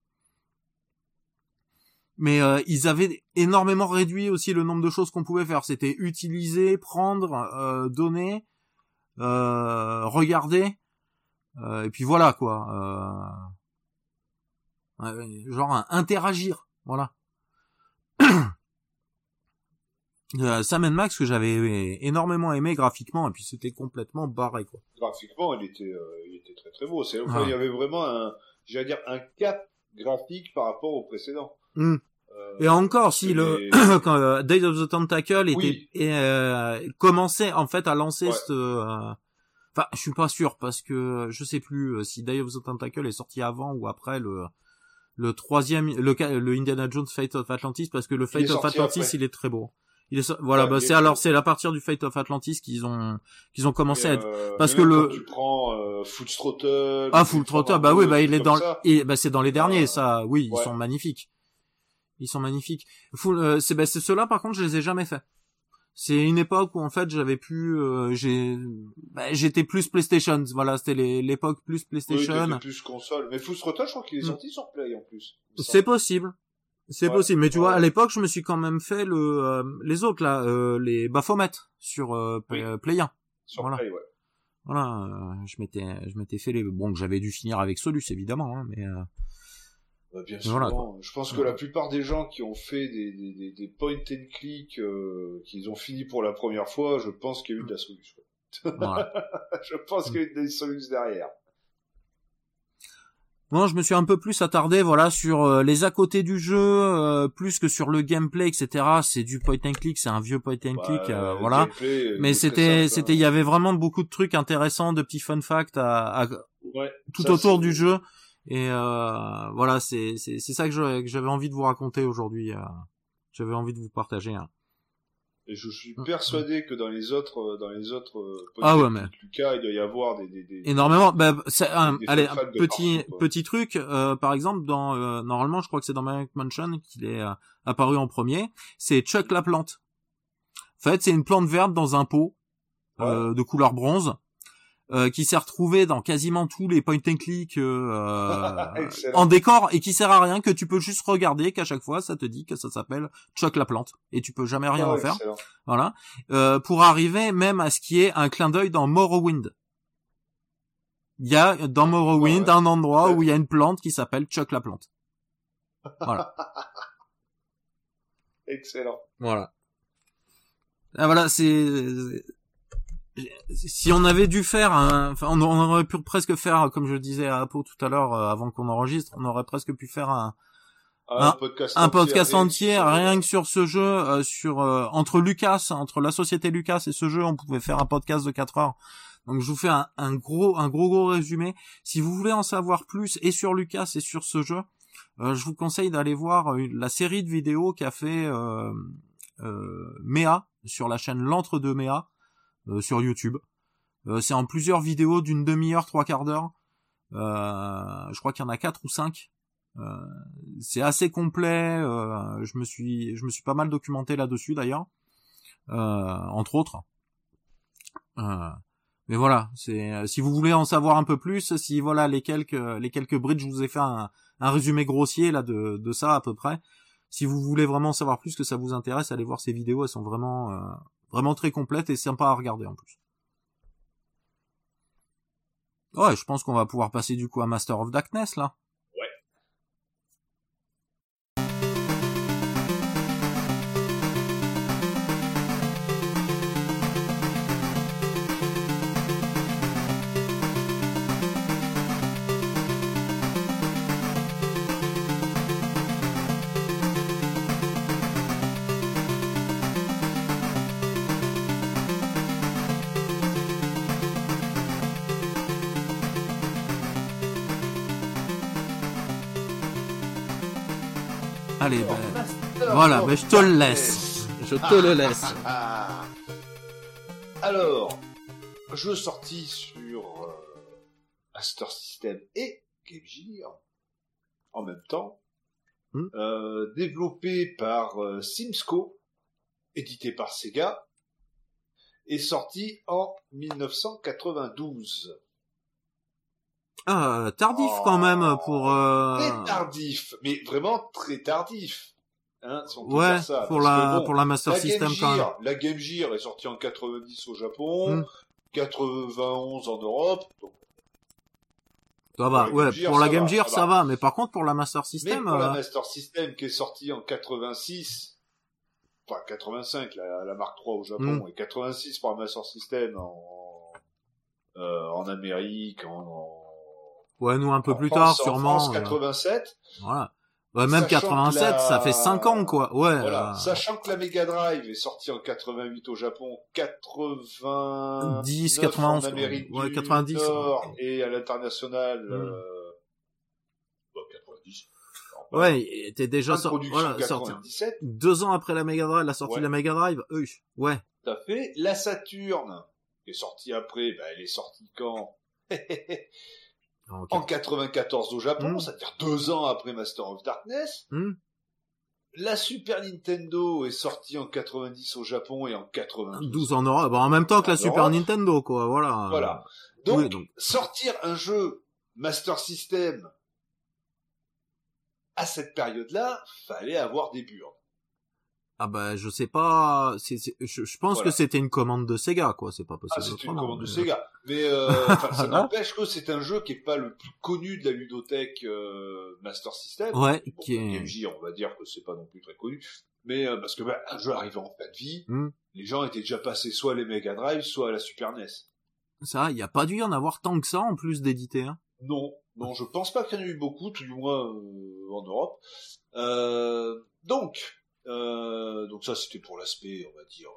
mais euh, ils avaient énormément réduit aussi le nombre de choses qu'on pouvait faire. C'était utiliser, prendre, euh, donner, euh, regarder, et puis voilà quoi. genre interagir, voilà. Sam Max que j'avais énormément aimé graphiquement et puis c'était complètement barré quoi. Graphiquement, il était, il était très très beau. C'est, il y avait vraiment un, j'allais dire un cap graphique par rapport au précédent. Hmm. Et encore, si le quand, euh, Day of the Tentacle était euh, commençait en fait à lancer ce, euh, enfin, je suis pas sûr parce que je sais plus euh, si Day of the Tentacle est sorti avant ou après le le troisième le le Indiana Jones Fate of Atlantis parce que le Fate of Atlantis il est très beau. Il est voilà, bah c'est alors c'est à partir du Fate of Atlantis qu'ils ont qu'ils ont commencé à euh, parce que le tu prends euh, Full Throttle ah Full Throttle bah oui bah il est dans et bah c'est dans les derniers ça. Oui ils sont magnifiques. Ils sont magnifiques. Euh, c'est bah, ceux-là par contre je les ai jamais fait. C'est une époque où en fait j'avais pu euh, j'ai bah, j'étais plus PlayStation, voilà, c'était l'époque plus PlayStation. Oui, plus console. Mais Full Throttle, je crois qu'il est mm. sorti sur Play en plus. C'est possible. C'est possible, mais tu vois, à l'époque, je me suis quand même fait le euh, les autres là, euh, les Baphomet sur euh, Play 1. Sur voilà. Play, ouais. Voilà, je m'étais je m'étais fait les bon que j'avais dû finir avec Solus évidemment, hein, mais bah, bien sûr. je pense que la plupart des gens qui ont fait des, des, des, point and click, euh, qu'ils ont fini pour la première fois, je pense qu'il y a eu de la solution. je pense qu'il y a eu des solutions derrière. Bon, je me suis un peu plus attardé, voilà, sur euh, les à côté du jeu, euh, plus que sur le gameplay, etc. C'est du point and click, c'est un vieux point and bah, click, euh, voilà. Mais c'était, c'était, il y avait vraiment beaucoup de trucs intéressants, de petits fun facts à, tout autour du jeu. Et euh, voilà, c'est c'est ça que j'avais envie de vous raconter aujourd'hui. Euh, j'avais envie de vous partager. Hein. Et je suis mm. persuadé que dans les autres, euh, dans les autres ah ouais, mais... Lucas, il doit y avoir des, des, des énormément. Bah, un, allez, un petit petit truc. Euh, par exemple, dans normalement, je crois que c'est dans Maniac Mansion qu'il est apparu en premier. C'est Chuck la plante. En fait, c'est une plante verte dans un pot de couleur bronze. Euh, qui s'est retrouvé dans quasiment tous les point and click euh, en décor et qui sert à rien que tu peux juste regarder qu'à chaque fois ça te dit que ça s'appelle Chuck la plante et tu peux jamais rien en faire voilà. Euh, pour arriver même à ce qui est un clin d'œil dans Morrowind. Il y a dans Morrowind un endroit où il y a une plante qui s'appelle Chuck la plante. Voilà. Excellent. Voilà. Ah, voilà c'est si on avait dû faire un, enfin, on aurait pu presque faire, comme je le disais à Apo tout à l'heure, euh, avant qu'on enregistre, on aurait presque pu faire un, un, podcast, un podcast entier, rien que sur ce jeu, euh, sur euh, entre Lucas, entre la société Lucas et ce jeu, on pouvait faire un podcast de 4 heures. Donc je vous fais un, un, gros, un gros gros résumé. Si vous voulez en savoir plus et sur Lucas et sur ce jeu, je vous conseille d'aller voir la série de vidéos qu'a fait euh, Méa sur la chaîne L'entre de Méa euh, sur YouTube. Euh, c'est en plusieurs vidéos d'une demi-heure, trois quarts d'heure. Euh, je crois qu'il y en a quatre ou cinq. c'est assez complet. je me suis, je me suis pas mal documenté là-dessus d'ailleurs, entre autres. mais voilà, c'est si vous voulez en savoir un peu plus, si voilà les quelques les quelques bridges, je vous ai fait un, un résumé grossier là de, de ça à peu près. Si vous voulez vraiment savoir plus, que ça vous intéresse, allez voir ces vidéos, elles sont vraiment Vraiment très complète et sympa à regarder en plus. Ouais, je pense qu'on va pouvoir passer du coup à Master of Darkness là. Allez, ben, voilà, ben, je te le laisse. Je te le laisse. Alors, jeu sorti sur euh, Master System et Game Gear en même temps, hmm. euh, développé par euh, Simsco, édité par Sega, et sorti en 1992. Ah, tardif quand même oh, pour. Euh... Très tardif, mais vraiment très tardif. Hein, si on ouais, ça. pour la pour la Master System quand même. La Game Gear est sortie en 90 au Japon, 91 hmm. en Europe, donc ça va, ouais, pour la Game Gear, ça, va. mais par contre, pour la Master System... pour la euh, Master System, qui est sortie en 86, enfin 85, la, la Mark III au Japon, hmm. et 86 pour la Master System en, euh, en Amérique, en, Ouais, nous un peu plus tard, sûrement. En France, 87. Euh, voilà. Ouais, même 87, ça fait 5 ans, quoi. Ouais. Voilà. Sachant que la Mega Drive est sortie en 88 au Japon, 90, 91 en Amérique ouais, du 90, Nord et à l'international, mm. euh... bon, 90. ouais, était déjà sorti, voilà, sorti. Deux ans après la Mega Drive, la sortie de la Mega Drive, euh, ouais. Tout à fait. La Saturn, qui est sortie après, bah, elle est sortie quand? en 94 au Japon, hmm. c'est-à-dire deux ans après Master of Darkness. Hmm. La Super Nintendo est sortie en 90 au Japon et en 92. 12 en Europe, en même temps que la Super Nintendo, quoi, voilà. Voilà. Donc, sortir un jeu Master System à cette période-là, fallait avoir des burnes. Ah bah je sais pas, c'est, je, pense que c'était une commande de Sega quoi, c'est pas possible. Ah c'était une commande de Sega, mais euh, ça n'empêche que c'est un jeu qui est pas le plus connu de la ludothèque euh, Master System. Ouais, qui est. MJ, on va dire que c'est pas non plus très connu, mais euh, parce que bah, un jeu arrivant en fin de vie, hmm. les gens étaient déjà passés soit à les Mega Drive, soit à la Super NES. Ça, il y a pas dû y en avoir tant que ça en plus d'éditer. Hein. Non, non, je pense pas qu'il y en ait eu beaucoup, tout du moins en Europe. donc euh, donc ça, c'était pour l'aspect, on va dire,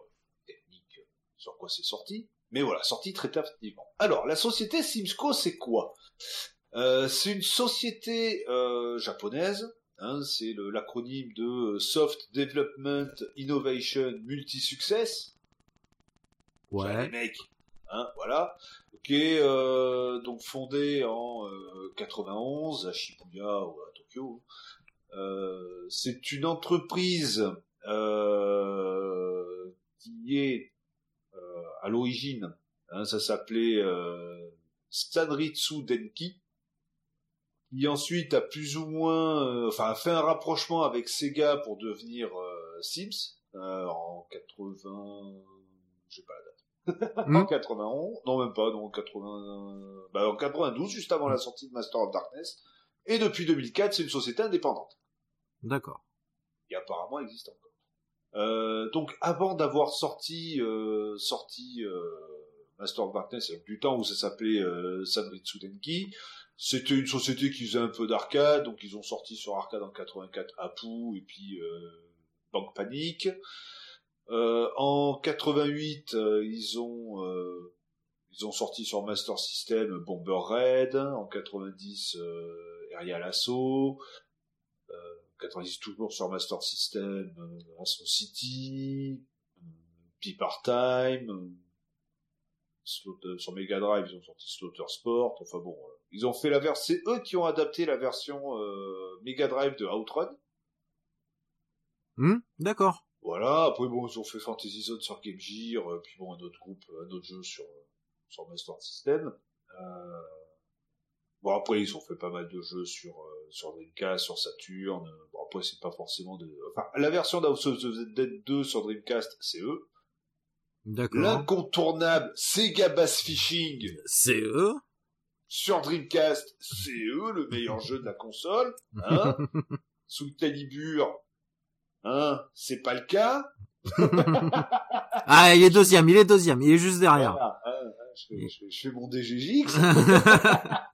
technique, sur quoi c'est sorti. Mais voilà, sorti très tardivement. Alors, la société Simsco, c'est quoi? Euh, C'est une société euh, japonaise. Hein, c'est l'acronyme de Soft Development Innovation Multi-Success. Ouais. Les mecs, hein, voilà. Ok, euh, donc fondé en 91 à Shibuya ou à Tokyo. Euh, c'est une entreprise euh, qui est euh, à l'origine, hein, ça s'appelait Sanritsu Denki, qui ensuite a plus ou moins, enfin a fait un rapprochement avec Sega pour devenir Sims en 80, je sais pas la date. en 91, non même pas, non 80, bah, en 92 juste avant la sortie de Master of Darkness. Et depuis 2004, c'est une société indépendante. D'accord. Qui apparemment existe encore. Euh, donc avant d'avoir sorti euh, sorti euh, Master of Darkness, du temps où ça s'appelait euh, Sanritsu c'était une société qui faisait un peu d'arcade, donc ils ont sorti sur arcade en 84 Apu et puis euh, Bank Panic. En 88, euh, ils ont ils sorti sur Master System Bomber Red, en 90 Aerial Assault, 90 toujours sur Master System, euh, Astro City, euh, Part Time, euh, sur Mega Drive ils ont sorti Slaughter Sport, enfin bon, ils ont fait la version, c'est eux qui ont adapté la version Mega Drive de Outrun. Hmm, d'accord. Voilà, après bon, ils ont fait Fantasy Zone sur Game Gear, puis bon, un autre groupe, un autre jeu sur, sur Master System. Euh, Bon après ils ont fait pas mal de jeux sur euh, sur Dreamcast, sur Saturn. Bon après c'est pas forcément de. Enfin la version d'House of the Dead 2 sur Dreamcast c'est eux. D'accord. L'incontournable Sega Bass Fishing. C'est eux. Sur Dreamcast c'est eux le meilleur jeu de la console. Hein Sous le. Hein c'est pas le cas. ah il est deuxième, il est deuxième, il est juste derrière. Hein, hein, je, fais, je, fais, mon DGJX.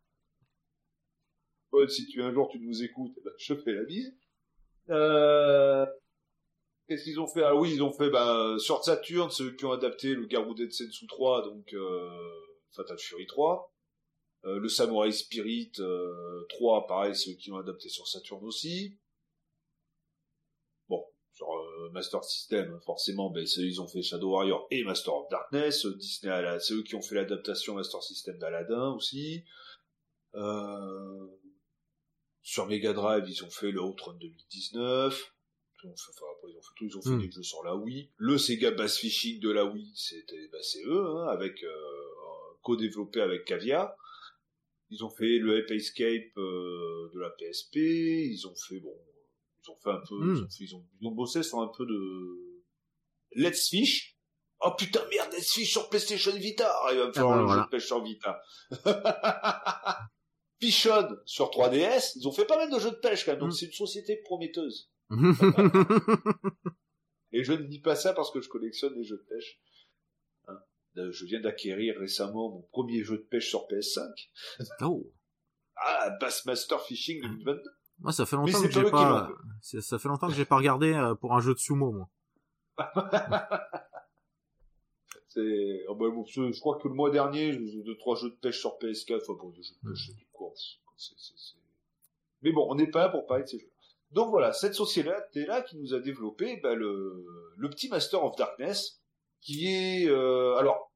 Paul, si tu un jour tu nous écoutes, eh ben, je fais la bise. Euh... Qu'est-ce qu'ils ont fait? Ah oui, ils ont fait bah, sur Saturn, ceux qui ont adapté le Garou Sensu 3, donc euh, Fatal Fury 3. Euh, le Samurai Spirit euh, 3, pareil, ceux qui ont adapté sur Saturn aussi. Bon, sur Master System, forcément, ben, ils ont fait Shadow Warrior et Master of Darkness. Disney, c'est eux qui ont fait l'adaptation Master System d'Aladdin aussi. Euh, sur Mega Drive, ils ont fait le Outrun 2019. Enfin, après, ils ont fait tout, ils ont fait hmm. des jeux sur la Wii. Le Sega Bass Fishing de la Wii, c'était, bah, c'est eux, hein, avec, euh, co-développé avec Cavia. Ils ont fait le Ape Escape euh, de la PSP. Ils ont fait, bon, ils ont fait un peu, ils, hmm. ont ils, ont, ils, ont bossé sur un peu de Let's Fish. Oh putain, merde, Let's Fish sur PlayStation Vita. il va me faire ah, le jeu de pêche sur Vita. Pichon sur 3DS, ils ont fait pas mal de jeux de pêche quand même, donc mm. c'est une société prometteuse. Et je ne dis pas ça parce que je collectionne les jeux de pêche. Hein. Euh, je viens d'acquérir récemment mon premier jeu de pêche sur PS5. Oh. Ah, Bassmaster Fishing 2022. Moi, ça fait longtemps que j'ai pas, ça fait longtemps que j'ai pas regardé euh, pour un jeu de sumo, moi. c'est, bah, je crois que le mois dernier, j'ai deux, trois jeux de pêche sur PS4, enfin bon, des jeux de pêche, mm. du course. Mais bon, on n'est pas là pour parler de ces jeux. Donc voilà, cette société-là qui nous a développé bah, le, le petit Master of Darkness, qui est... Euh, alors,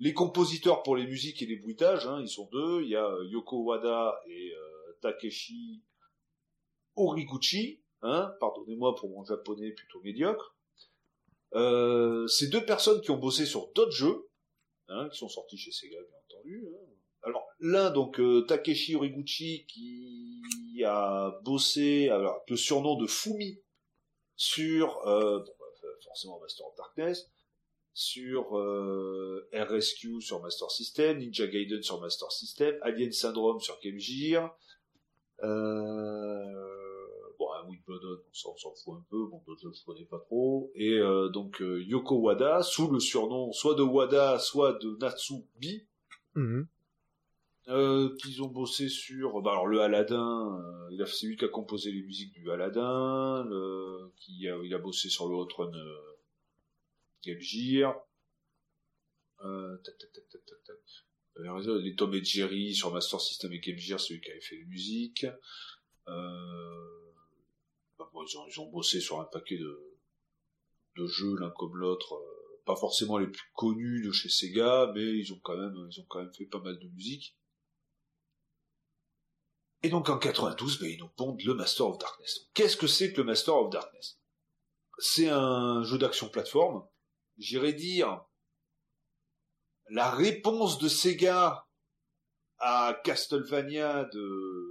les compositeurs pour les musiques et les bruitages, hein, ils sont deux. Il y a Yoko Wada et euh, Takeshi Origuchi. Hein, pardonnez-moi pour mon japonais plutôt médiocre. Euh, c'est deux personnes qui ont bossé sur d'autres jeux, hein, qui sont sortis chez Sega, bien entendu. Hein. Alors l'un donc euh, Takeshi Origuchi qui a bossé alors le surnom de Fumi sur euh, bah, forcément Master of Darkness, sur euh, RSQ sur Master System, Ninja Gaiden sur Master System, Alien Syndrome sur Game. Euh, On s'en fout un peu, bon, je ne connais pas trop. Et euh, donc euh, Yoko Wada, sous le surnom soit de Wada, soit de Natsubi, mhm. euh, qu'ils ont bossé sur, bah alors le Aladdin, il a c'est lui qui a composé les musiques du Aladdin, qui a, il a bossé sur le Hot Run Game Gear. tac, tac, tac, tac, tac, tac. Les Tom et Jerry sur Master System et Game Gear, c'est lui qui avait fait les musiques. Euh, ils, ont, bossé sur un paquet de, de jeux l'un comme l'autre, euh, pas forcément les plus connus de chez Sega, mais ils ont quand même, ils ont quand même fait pas mal de musique. Et donc en 92, ben, ils nous pondent le Master of Darkness. Qu'est-ce que c'est que le Master of Darkness? C'est un jeu d'action plateforme. J'irais dire la réponse de Sega à Castlevania de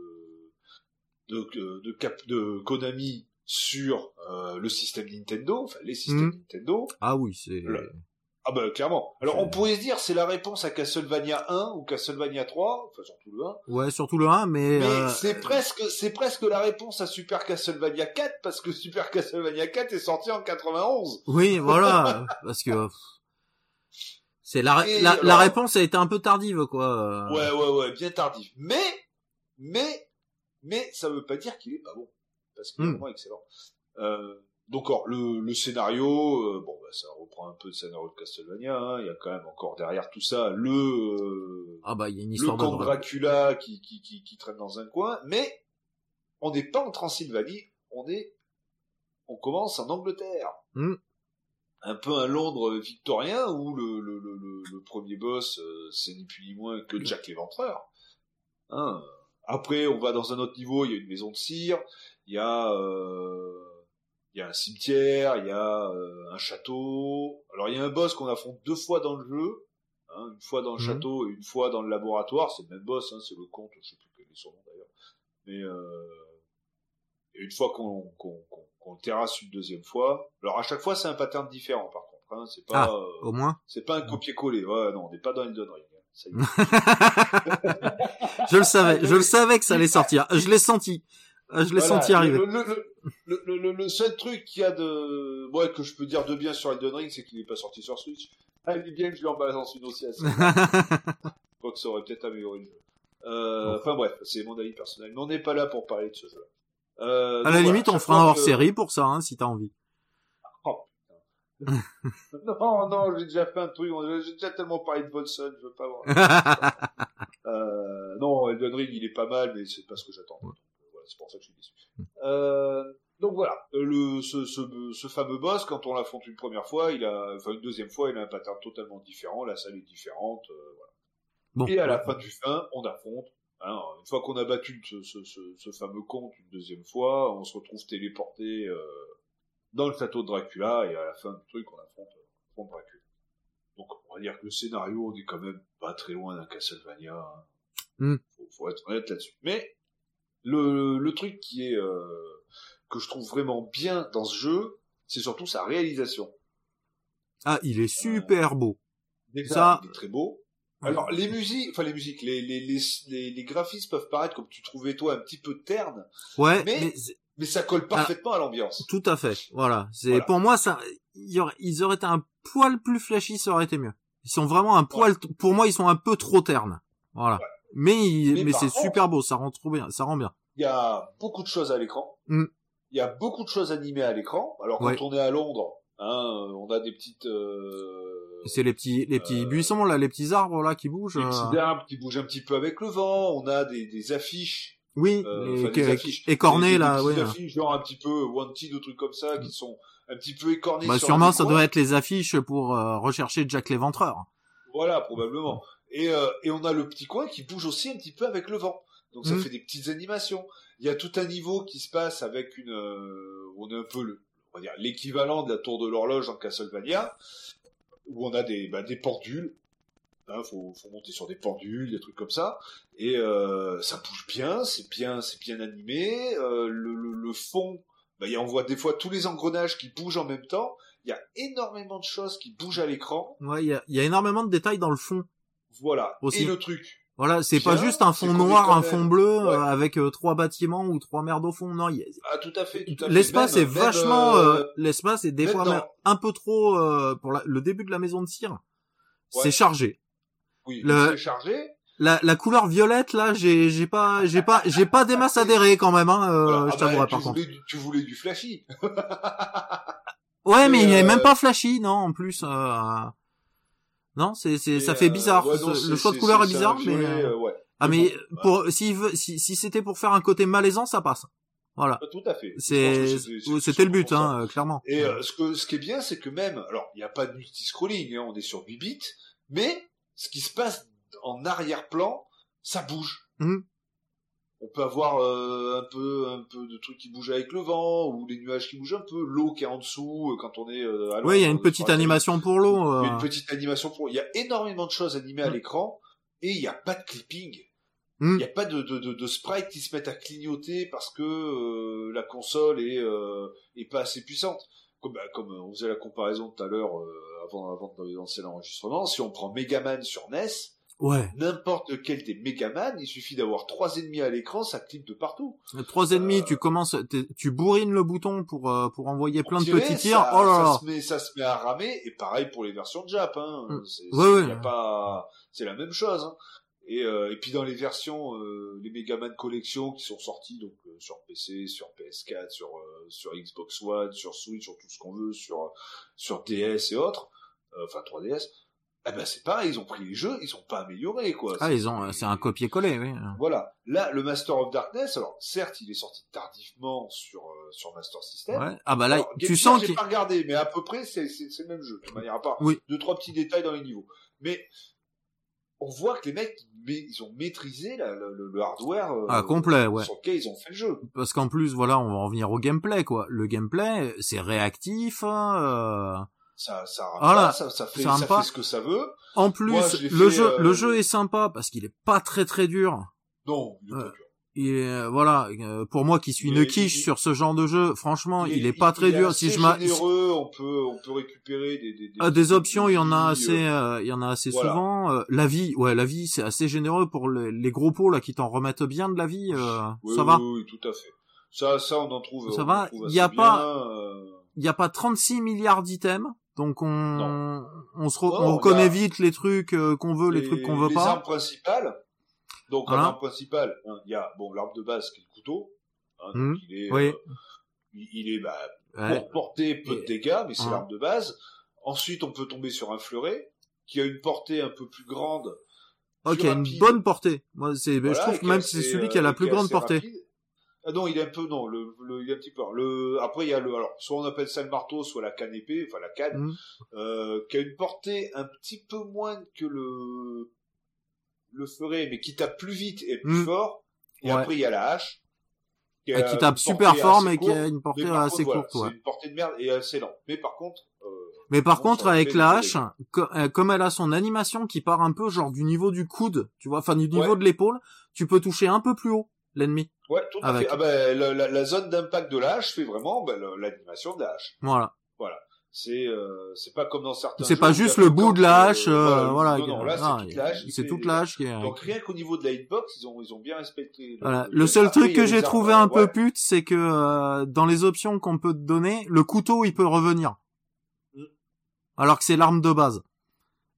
de, de, cap, de Konami sur euh, le système Nintendo, enfin les systèmes hmm. Nintendo. Ah oui, c'est. Ah bah clairement. Alors on pourrait se dire c'est la réponse à Castlevania 1 ou Castlevania 3, enfin surtout le 1. Ouais, surtout le 1, mais. Mais euh, c'est presque c'est presque la réponse à Super Castlevania 4 parce que Super Castlevania 4 est sorti en 91. Oui, voilà, parce que. C'est la, la, la, réponse a été un peu tardive, quoi. Ouais, ouais, ouais, bien tardive. Mais, mais, mais ça veut pas dire qu'il est pas bon, parce qu'il est hmm. vraiment excellent. Euh, donc le, le scénario, euh, bon, bah, ça reprend un peu le scénario de Castlevania. Hein. Il y a quand même encore derrière tout ça le euh, ah bah il y a une histoire le camp de Dracula qui, qui, qui, qui, traîne dans un coin, mais on n'est pas en Transylvanie, on est, on commence en Angleterre. Hmm. Un peu un Londres victorien où le, le, le, le premier boss, euh, c'est ni plus ni moins que Jack l'Éventreur. Hein après, on va dans un autre niveau, il y a une maison de cire, il y a, euh, il y a un cimetière, il y a euh, un château. Alors, il y a un boss qu'on affronte deux fois dans le jeu, hein, une fois dans le mhm. château et une fois dans le laboratoire. C'est le même boss, hein, c'est le comte, je sais plus quel est son nom d'ailleurs. Mais euh, et une fois qu'on qu'on qu'on le terrasse une deuxième fois. Alors, à chaque fois, c'est un pattern différent, par contre. Hein, c'est pas, ah, au moins? C'est pas un copier-coller. Ouais, non, on n'est pas dans Elden Ring. je le savais, je le savais que ça allait sortir. Je l'ai senti. Je l'ai senti arriver. Le, le, le, seul truc qu'il y a de, ouais, que je peux dire de bien sur Elden Ring, c'est qu'il n'est pas sorti sur Switch. Ah, il est bien que je lui en balance une aussi assez. Quoi que ça aurait peut-être amélioré le jeu. Euh, Enfin bref, c'est mon avis personnel. Mais on n'est pas là pour parler de ce jeu. Euh, à la limite, on fera un hors série pour ça, hein, si t'as envie. non, non, j'ai déjà fait un truc, j'ai déjà tellement parlé de Volson, je veux pas voir. euh, non, Elden Ring, il est pas mal, mais c'est pas ce que j'attends. voilà, c'est pour ça que je suis déçu. Euh, donc voilà, le, ce, ce, ce fameux boss, quand on l'affronte une première fois, il a, enfin une deuxième fois, il a un pattern totalement différent. La salle est différente. voilà. Et à la fin du fin, on affronte Hein, une fois qu'on a battu ce, fameux compte une deuxième fois, on se retrouve téléporté euh, dans le château de Dracula et à la fin du truc, on affronte, Dracula. Donc on va dire que le scénario, on est quand même pas très loin d'un Castlevania. Hein. Hmm. Faut, être honnête là-dessus. Mais le, le truc qui est euh, que je trouve vraiment bien dans ce jeu, c'est surtout sa réalisation. Ah, il est super beau. Déjà, Ça... il est très beau. Alors les musiques, enfin les musiques, les, les, les, les, graphismes peuvent paraître comme tu trouvais toi un petit peu terne. Ouais. Mais mais, ça colle parfaitement à l'ambiance. Tout à fait. Voilà. C'est pour moi ça. Ils auraient, ils auraient été un poil plus flashy, ça aurait été mieux. Ils sont vraiment un poil. Pour moi, ils sont un peu trop ternes. Voilà. Mais mais, c'est super beau. Ça rend trop bien. Ça rend bien. Il y a beaucoup de choses à l'écran. Mm. Il y a beaucoup de choses animées à l'écran. Alors quand on est à Londres, hein, on a des petites. Euh c'est les petits, les petits euh, buissons là, les petits arbres là qui bougent. Les petits euh. arbres qui bougent un petit peu avec le vent. On a des, des affiches. Oui, euh, affiches, écornées là, oui. Des affiches genre un petit peu wanted ou trucs comme ça qui sont un petit peu écornées. Bah sûrement ça doit être les affiches pour rechercher Jack l'éventreur. Voilà, probablement. Et, et on a le petit coin qui bouge aussi un petit peu avec le vent. Donc ça mm. fait des petites animations. Il y a tout un niveau qui se passe avec une, on est un peu le, on va dire l'équivalent de la tour de l'horloge en Castlevania, où on a des, bah, des pendules. Hein, faut, faut monter sur des pendules, des trucs comme ça. Et euh, ça bouge bien, c'est bien, c'est bien animé. Euh, le, le, le, fond, bah, on voit des fois tous les engrenages qui bougent en même temps. Il y a énormément de choses qui bougent à l'écran. Ouais, il y a, y a énormément de détails dans le fond. Voilà. Aussi. Et le truc, voilà, c'est pas juste un fond noir, un fond bleu euh, avec euh, trois bâtiments ou trois mers au fond. Non, ah tout à fait. À l'espace est vachement, euh, l'espace est des fois un peu trop pour le début de la maison de cire. C'est chargé. Oui, c'est chargé. La, la couleur violette là, j'ai j'ai pas j'ai pas j'ai pas des masses adhérées quand même hein. Euh, je ah t'avouerai bah, par contre. tu voulais du flashy. ouais, mais il est même pas flashy non en plus. Non, c'est c'est ça fait bizarre. le choix de couleur est, bizarre, mais euh, ouais. ah mais pour s'il veut si si c'était pour faire un côté malaisant, ça passe. Voilà. Tout à fait. C'est c'était le but, hein, euh, clairement. Et euh, ce que ce qui est bien, c'est que même alors il n'y a pas de multi-scrolling, hein, on est sur 8 bits, mais ce qui se passe en arrière-plan, ça bouge. Mmh on peut avoir euh, un peu un peu de trucs qui bougent avec le vent ou les nuages qui bougent un peu. L'eau qui est en dessous euh, quand on est euh, oui il y a une petite animation pour l'eau une petite animation pour il y a énormément de choses animées à mm. l'écran et il n'y a pas de clipping. Mm. il n'y a pas de, de, de, sprites qui se mettent à clignoter parce que la console est est pas assez puissante. Comme, bah, comme on faisait la comparaison tout à l'heure avant avant de lancer l'enregistrement si on prend Megaman sur NES Ouais. N'importe lequel des Megaman, il suffit d'avoir trois ennemis à l'écran, ça clique de partout. Trois ennemis, tu commences, tu bourrines le bouton pour euh, pour envoyer plein de petits tirs. oh là là. Ça se, met, ça se met à ramer et pareil pour les versions de Jap. Hein. Mm. C'est, ouais, pas, c'est la même chose. Hein. Et, euh, et puis dans les versions, euh, les Megaman Collection qui sont sorties donc euh, sur PC, sur PS4, sur sur Xbox One, sur Switch, sur tout ce qu'on veut, sur sur DS et autres, enfin 3DS eh ben c'est pareil, ils ont pris les jeux, ils sont pas améliorés quoi. Ah ils ont, c'est un copier-coller, oui. Voilà. Là, le Master of Darkness, alors certes, il est sorti tardivement sur euh, sur Master System. Ouais. Ah bah là, tu sens j'ai pas regardé, mais à peu près c'est c'est le même jeu. De manière à part oui. deux trois petits détails dans les niveaux. Mais on voit que les mecs ils ont maîtrisé la, le, le, hardware euh, ah, complet, ouais. sur lequel ils ont fait le jeu. Parce qu'en plus, voilà, on va revenir au gameplay quoi. Le gameplay, c'est réactif. Hein, euh ça ça, voilà, ça, ça, fait, ça fait ce que ça veut. En plus, le jeu euh, le jeu est sympa parce qu'il est pas très très dur. Non, il est pas dur. Et euh, voilà, euh, pour moi qui suis une quiche sur ce genre de jeu, franchement, il, est pas très dur. si je généreux, on peut on peut récupérer des des, des, ah, des options, il y en a assez il y en a assez souvent. la vie, ouais, la vie c'est assez généreux pour les, gros pots là qui t'en remettent bien de la vie, oui, ça va. Oui, tout à fait. Ça ça on en trouve Ça va, il y a pas il y a pas 36 milliards d'items. Donc on on se on reconnaît vite les trucs euh, qu'on veut, les, trucs qu'on veut pas. Les armes principales. Donc l'arme principale, hein, il y a bon l'arme de base qui est le couteau. Hein, mmh. donc il est oui. euh, il est bah, pour porter peu de dégâts, mais c'est l'arme de base. Ensuite, on peut tomber sur un fleuret qui a une portée un peu plus grande. Ok, une bonne portée. Moi, c'est, je trouve même que c'est celui qui a la euh, plus grande portée. Ah non, il est un peu non, le, le il est un petit peu. Le après il y a le alors soit on appelle ça le marteau, soit la canne épée, enfin la canne, mm. euh, qui a une portée un petit peu moins que le le ferait, mais qui tape plus vite et plus mm. fort. Et après il y a la hache. Qui, qui tape super fort, mais qui a une portée assez courte. C'est une portée de merde et assez lente. Mais par contre. Euh, mais par contre, avec la hache, euh, comme elle a son animation qui part un peu genre du niveau du coude, tu vois, enfin du niveau de l'épaule, tu peux toucher un peu plus haut l'ennemi. Ouais, tout à fait. Ah ben, la, la, zone d'impact de la hache fait vraiment ben, l'animation de la hache. Voilà. Voilà. C'est euh, c'est pas comme dans certains. C'est pas juste le bout de la hache. Euh, voilà. Non, non, là c'est toute la hache. C'est toute la hache. Donc rien qu'au niveau de la hitbox, ils ont ils ont bien respecté. Voilà. Le, seul truc que j'ai trouvé un peu pute, c'est que euh, dans les options qu'on peut te donner, le couteau il peut revenir. Mm. Alors que c'est l'arme de base.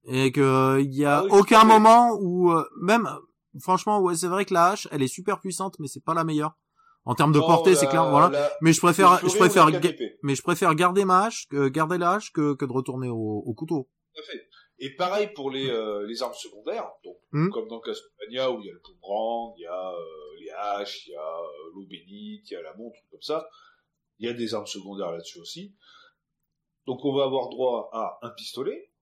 Et que il y a ah aucun moment où même franchement, ouais, c'est vrai que la hache, elle est super puissante, mais c'est pas la meilleure. En termes de portée, c'est clair, voilà. Mais je préfère, je préfère, mais je préfère garder ma hache, que garder la hache que, que de retourner au, au couteau. Tout à fait. Et pareil pour les, euh, les armes secondaires, donc hmm. comme dans Castlevania où il y a le boomerang, il y a euh, les haches, il y a euh, l'eau bénite, il y a la montre, comme ça. Il y a des armes secondaires là-dessus aussi. Donc on va avoir droit à un pistolet,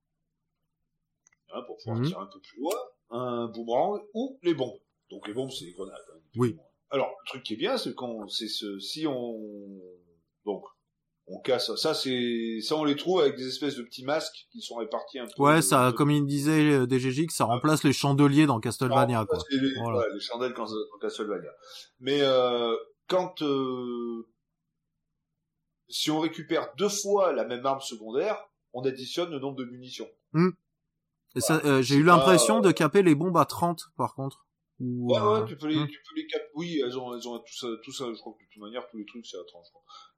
hein, pour pouvoir hmm. tirer un peu plus loin, un boomerang ou les bombes. Donc les bombes, c'est des grenades. Hein, oui. Alors, le truc qui est bien, c'est qu'on, c'est ce, si on, donc, on casse, ça c'est, ça on les trouve avec des espèces de petits masques qui sont répartis un peu. Ouais, ça, comme il disait euh, DGJ, ça remplace les chandeliers dans Castlevania, quoi. Les, voilà. les chandelles dans, Castlevania. Mais euh, quand, euh, si on récupère deux fois la même arme secondaire, on additionne le nombre de munitions. Hmm. Euh, j'ai eu l'impression de caper les bombes à 30 par contre. ouais, ouais, tu peux les, hmm. tu peux les caper. Oui, elles ont, elles ont tout ça, tout ça. Je crois que de toute manière, tous les trucs c'est à 30.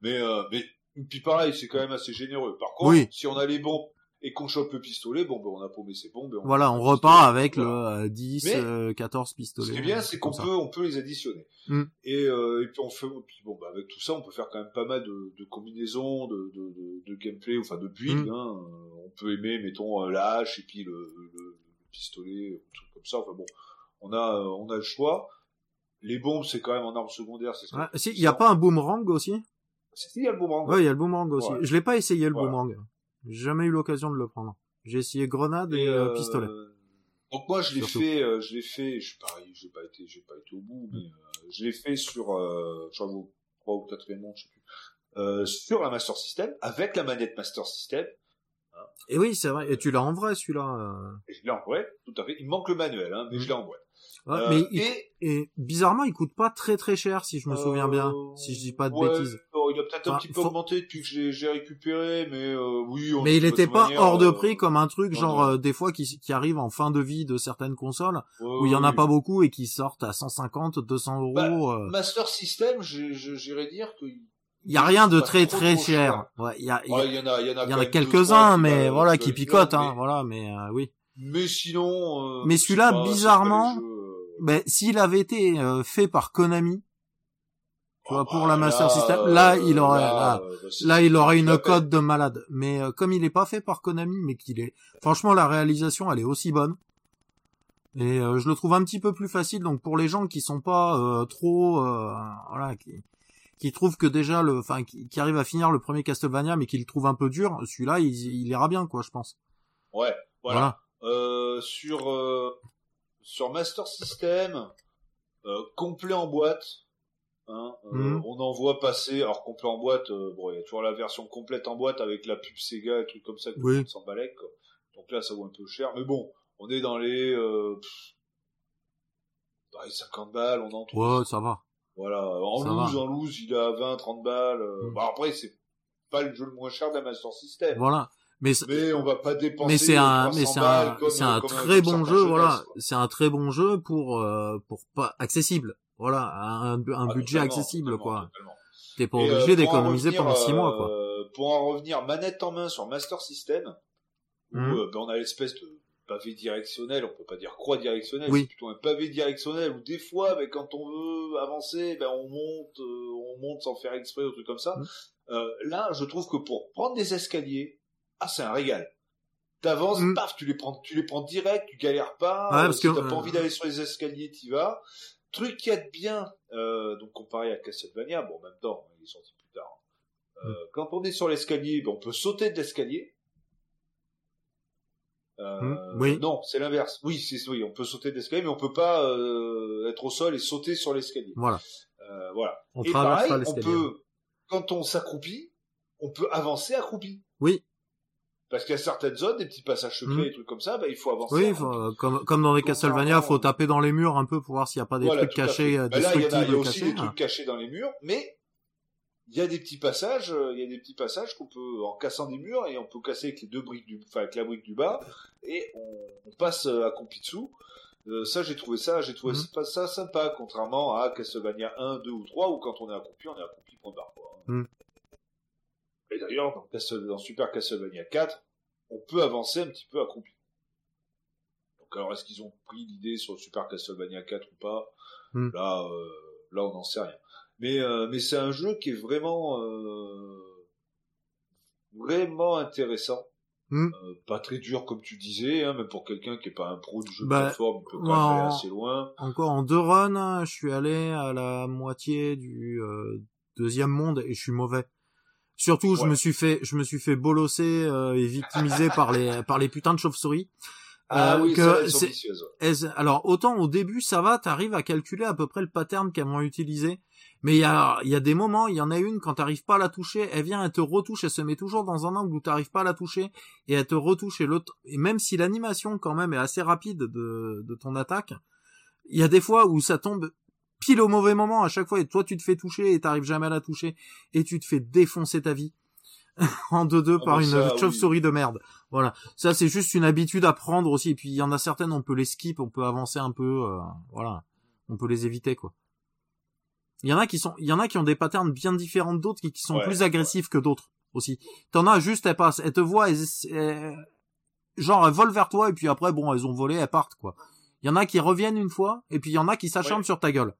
Mais, euh, mais puis pareil, c'est quand même assez généreux. Par contre, si on a les bombes et qu'on chope le pistolet, bon, ben, on a paumé ses bombes. On voilà, on repart avec le 10, euh, 14 pistolets. Ce qui est bien, c'est qu'on peut, on peut les additionner. Hmm. Et, euh, et puis on fait, puis bon, bah, avec tout ça, on peut faire quand même pas mal de, de combinaisons, de, de, de, gameplay, enfin de build. Hmm. Hein. On peut aimer, mettons, euh, la hache et puis le, le, le pistolet, un truc comme ça. Enfin bon, on a, on a le choix. Les bombes, c'est quand même en arme secondaire. Ah, si, il y a pas un boomerang aussi? Si, il y a le boomerang. Ouais, il y a le boomerang aussi. Je l'ai pas essayé le boomerang. Jamais eu l'occasion de le prendre. J'ai essayé grenade et, euh, pistolet. Donc moi je l'ai fait, euh, je l'ai fait, je pareil, j'ai pas été, j'ai pas été au bout, mais euh, je l'ai fait sur, euh, je crois 3 ou 4 monde, je sais plus, euh, sur la Master System avec la manette Master System. Et oui, c'est vrai. Et tu l'as en vrai celui-là. Euh... Et je l'ai en vrai, tout à fait. Il manque le manuel, hein, mais mm. je l'ai en vrai. Ouais, mais et... et... bizarrement, il coûte pas très très cher si je me souviens bien, si je dis pas de bêtises il a peut-être un petit peu augmenté depuis que j'ai récupéré, mais euh, oui. Mais il était pas hors de prix comme un truc genre euh, des fois qui, qui arrive en fin de vie de certaines consoles où il y en a pas beaucoup et qui sortent à 150, 200 euros. Bah, euh. Master System, j'irais dire que il y a rien de très très cher. Ouais, il y a, il y, en a, il y en a, quelques-uns, mais voilà, qui picotent, hein, voilà, mais oui. Mais sinon. mais celui-là, bizarrement, ben, s'il avait été fait par Konami, pour la Master System, là il aurait là, là, il aurait une cote de malade. Mais euh, comme il est pas fait par Konami, mais qu'il est, franchement la réalisation elle est aussi bonne. Et euh, je le trouve un petit peu plus facile. Donc pour les gens qui sont pas euh, trop, voilà, qui, qui trouvent que déjà le, enfin qui, qui arrivent à finir le premier Castlevania, mais qui le trouvent un peu dur, celui-là il, il ira bien quoi, je pense. Ouais, voilà. sur sur Master System complet en boîte Hein, euh, mhm. On en voit passer, alors complet en boîte, euh, bon, il y a toujours la version complète en boîte avec la pub Sega et trucs comme ça, que oui. s'en balèque, Donc là, ça vaut un peu cher, mais bon, on est dans les, euh, dans les 50 balles, on en trouve. Ouais, ça va. Voilà, en loose, en loose, il est à 20, 30 balles. Euh, mhm. après, c'est pas le jeu le moins cher de la Master System. Voilà. Mais, mais on va pas dépenser. Mais c'est un, mais c'est un, c'est un très bon jeu, voilà. C'est un très bon jeu pour, pour pas accessible. Voilà, un, un ah, budget accessible, quoi. T'es pas obligé euh, d'économiser pendant six mois, quoi. Euh, pour en revenir manette en main sur Master System, où mmh. euh, ben, on a l'espèce de pavé directionnel, on peut pas dire croix directionnelle, c'est plutôt un pavé directionnel où des fois, ben, quand on veut avancer, ben, on monte, on monte sans faire exprès ou truc comme ça. Mmh. là, je trouve que pour prendre des escaliers, ah, c'est un régal. T'avances, mmh. paf, tu les prends, tu les prends direct, tu galères pas. Ouais, parce que t'as pas envie d'aller sur les escaliers, t'y vas. truc qui de bien, euh, donc comparé à Castlevania, bon, en même temps, il est sorti plus tard. Euh, mm. Quand on est sur l'escalier, ben, on peut sauter de l'escalier. Euh, mm. oui. Non, c'est l'inverse. Oui, c'est oui, on peut sauter de l'escalier, mais on peut pas euh, être au sol et sauter sur l'escalier. Voilà. Euh, voilà. On et pareil, on peut, quand on s'accroupit, on peut avancer accroupi. Oui. Parce qu'il y a certaines zones, des petits passages secrets, mm. des trucs comme ça, bah, il faut avancer. Oui, euh, comme, comme dans les Castlevania, il faut taper dans les murs un peu pour voir s'il n'y a pas des trucs cachés, bah, là, il y, a, aussi des trucs cachés dans les murs, mais il y a des petits passages, euh, il y a des petits passages qu'on peut, en cassant des murs, et on peut casser avec les deux briques du, enfin, avec la brique du bas, et on, passe euh, à Compitsu. Euh, ça, j'ai trouvé ça, j'ai trouvé mm. ça sympa, contrairement à Castlevania 1, 2 ou 3, où quand on est accroupi, on est accroupi point barre, quoi. Mm. Et d'ailleurs, dans, Super Castlevania 4, on peut avancer un petit peu accroupi. Donc alors, est-ce qu'ils ont pris l'idée sur Super Castlevania 4 ou pas? Hmm. Là, euh, là, on n'en sait rien. Mais, euh, mais c'est un jeu qui est vraiment, euh, vraiment intéressant. Hmm. pas très dur comme tu disais, hein, même pour quelqu'un qui est pas un pro du jeu de bah, plateforme, il peut quand même aller assez loin. Encore en deux runs, je suis allé à la moitié du deuxième monde et je suis mauvais. Surtout, je me suis fait, je me suis fait bolosser euh, et victimiser par les par les putains de chauves-souris. Ah euh, oui, que alors autant au début ça va, t'arrives à calculer à peu près le pattern qu'elles vont utiliser, mais il y a il y a des moments, il y en a une quand t'arrives pas à la toucher, elle vient, elle te retouche, elle se met toujours dans un angle où t'arrives pas à la toucher et elle te retouche et l'autre et même si l'animation quand même est assez rapide de de ton attaque, il y a des fois où ça tombe pile au mauvais moment à chaque fois et toi tu te fais toucher et t'arrives jamais à la toucher et tu te fais défoncer ta vie en deux deux ah par bah une chauve-souris de merde. Voilà, ça c'est juste une habitude à prendre aussi. Et puis il y en a certaines, on peut les skip, on peut avancer un peu, euh, voilà, on peut les éviter quoi. Il y en a qui sont, il y en a qui ont des patterns bien différents d'autres qui, qui sont plus agressifs que d'autres aussi. T'en as juste, elles passent, elles te voient, genre elles volent vers toi et puis après bon, elles ont volé, elles partent quoi. Il y en a qui reviennent une fois et puis il y en a qui s'acharnent sur ta gueule.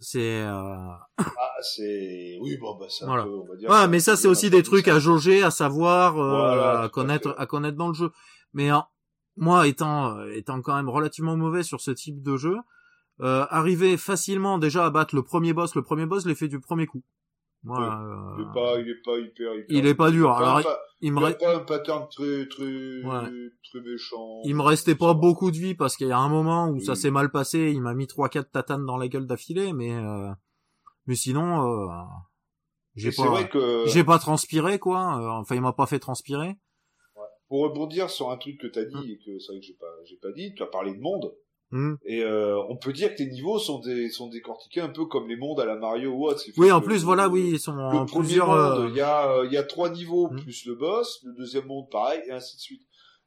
C'est. Euh... ah, c'est. Oui, bon, bah, c'est un peu, on va dire. Ouais, mais ça, c'est aussi des trucs à jauger, à savoir, euh, à connaître, à, connaître dans le jeu. Mais hein, moi, étant, euh, étant quand même relativement mauvais sur ce type de jeu, euh, arriver facilement déjà à battre le premier boss, le premier boss, l'ai fait du premier coup. Voilà, il est pas, il est pas hyper, hyper Il est pas dur. Alors, il me reste pas un pattern très, très, très méchant. Il me restait pas beaucoup de vie parce qu'il y a un moment où ça s'est mal passé. Il m'a mis trois, quatre tatanes dans la gueule d'affilée, mais, euh... mais sinon, euh... j'ai pas, que... j'ai pas transpiré, quoi. Euh, enfin, il m'a pas fait transpirer. Ouais. Pour rebondir sur un truc que t'as dit hum. et que c'est vrai que j'ai pas, j'ai pas dit, tu as parlé de monde. Hmm. Et euh, on peut dire que les niveaux sont des sont décortiqués un peu comme les mondes à la Mario ou autre. Oui, en plus, voilà, oui, ils sont le plusieurs. Euh, il y a euh, il y a trois niveaux hmm. plus le boss, le deuxième monde pareil et ainsi de suite.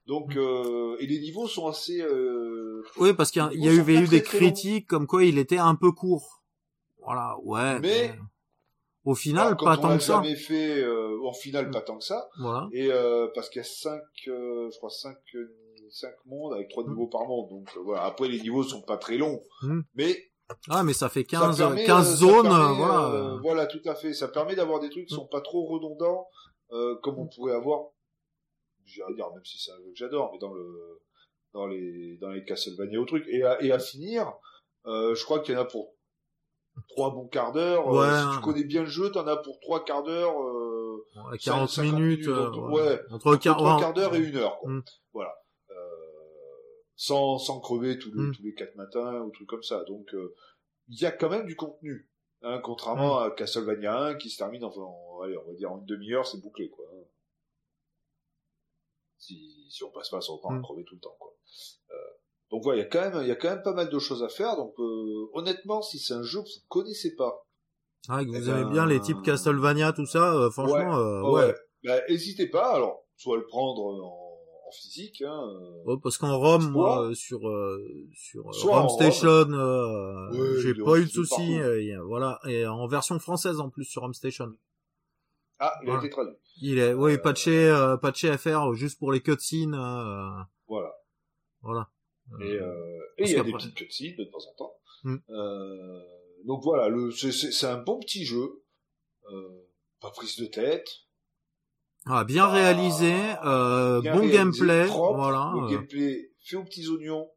Donc hmm. et les niveaux sont assez. Oui, parce qu'il y, a, eu, eu des critiques comme quoi il était un peu court. Voilà, ouais. Mais au final, pas tant que ça. jamais fait, en final, pas tant que ça. Voilà. Et parce qu'il y a cinq, je crois cinq 5 mondes avec 3 niveaux par monde. Donc euh, voilà, après les niveaux sont pas très longs, hmm. mais ah mais ça fait 15 15 zones voilà. Euh, voilà tout à fait, ça permet d'avoir des trucs qui sont pas trop redondants euh, comme on pourrait avoir j'irais dire même si c'est un jeu que j'adore mais dans le dans les dans les Castlevania ou trucs et à, et à finir je crois qu'il y en a pour trois bons quarts d'heure. si tu connais bien le jeu, t'en as pour trois quarts d'heure. Euh, 40 minutes. ouais, entre, trois quarts d'heure et une heure. Quoi. Hmm. Voilà sans, sans crever tous les, mm. tous les quatre matins ou trucs comme ça. Donc, euh, il y a quand même du contenu. Hein, contrairement mm. à Castlevania 1 qui se termine en, allez, on va dire en une demi-heure, c'est bouclé, quoi. Si, si on passe pas son temps à mm. crever tout le temps, quoi. Euh, donc voilà, il y a quand même, il y a quand même pas mal de choses à faire. Donc euh, honnêtement, si c'est un jeu que vous connaissez pas, ah, que vous eh aimez bien les types Castlevania, tout ça, franchement, ouais. ouais. Bah, hésitez pas. Alors, soit le prendre en physique. Hein, euh. parce qu'en Rome, moi, euh, sur euh, sur Rome Station, j'ai pas eu de soucis. voilà, et en version française en plus sur Rome Station. Ah, il a été traduit. Il est, oui, patché, patché faire juste pour les cutscenes. voilà. Voilà. Et il y a des petites cutscenes de temps en temps. Hmm. donc voilà, c'est un bon petit jeu. pas prise de tête, ah, bien réalisé, euh, bon gameplay, voilà. Le gameplay fait aux petits oignons.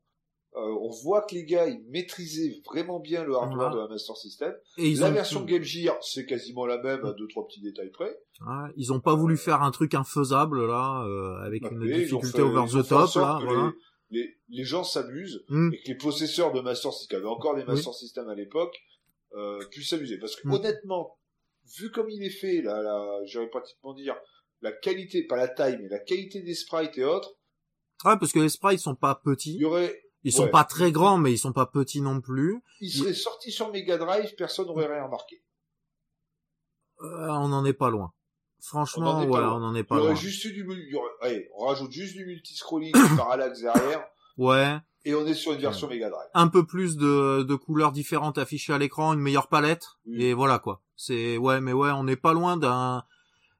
on voit que les gars, ils maîtrisaient vraiment bien le hardware de la Master System. Et la version Game Gear, c'est quasiment la même à deux trois petits détails près. ils ont pas voulu faire un truc infaisable là, avec une difficulté over the top là. Voilà. Les, les, gens s'amusent hmm. et que les possesseurs de Master System, qui avaient encore des Master System à l'époque, euh, puissent s'amuser. Parce que hmm. honnêtement, vu comme il est fait, là, là j'aurais pratiquement dire la qualité, pas la taille, mais la qualité des sprites et autres. Ouais, parce que les sprites sont pas petits. Y aurait, ils sont pas très grands, mais ils sont pas petits non plus. Ils seraient sortis sur Mega Drive, personne n'aurait rien remarqué. Euh, on n'en est pas loin. Franchement, on ouais, on n'en est pas loin. Juste du, allez, on rajoute juste du multi-scrolling parallaxe derrière. Ouais. Et on est sur une version Mega Drive. Un peu plus de, de couleurs différentes affichées à l'écran, une meilleure palette. Et voilà quoi. C'est ouais, mais ouais, on n'est pas loin d'un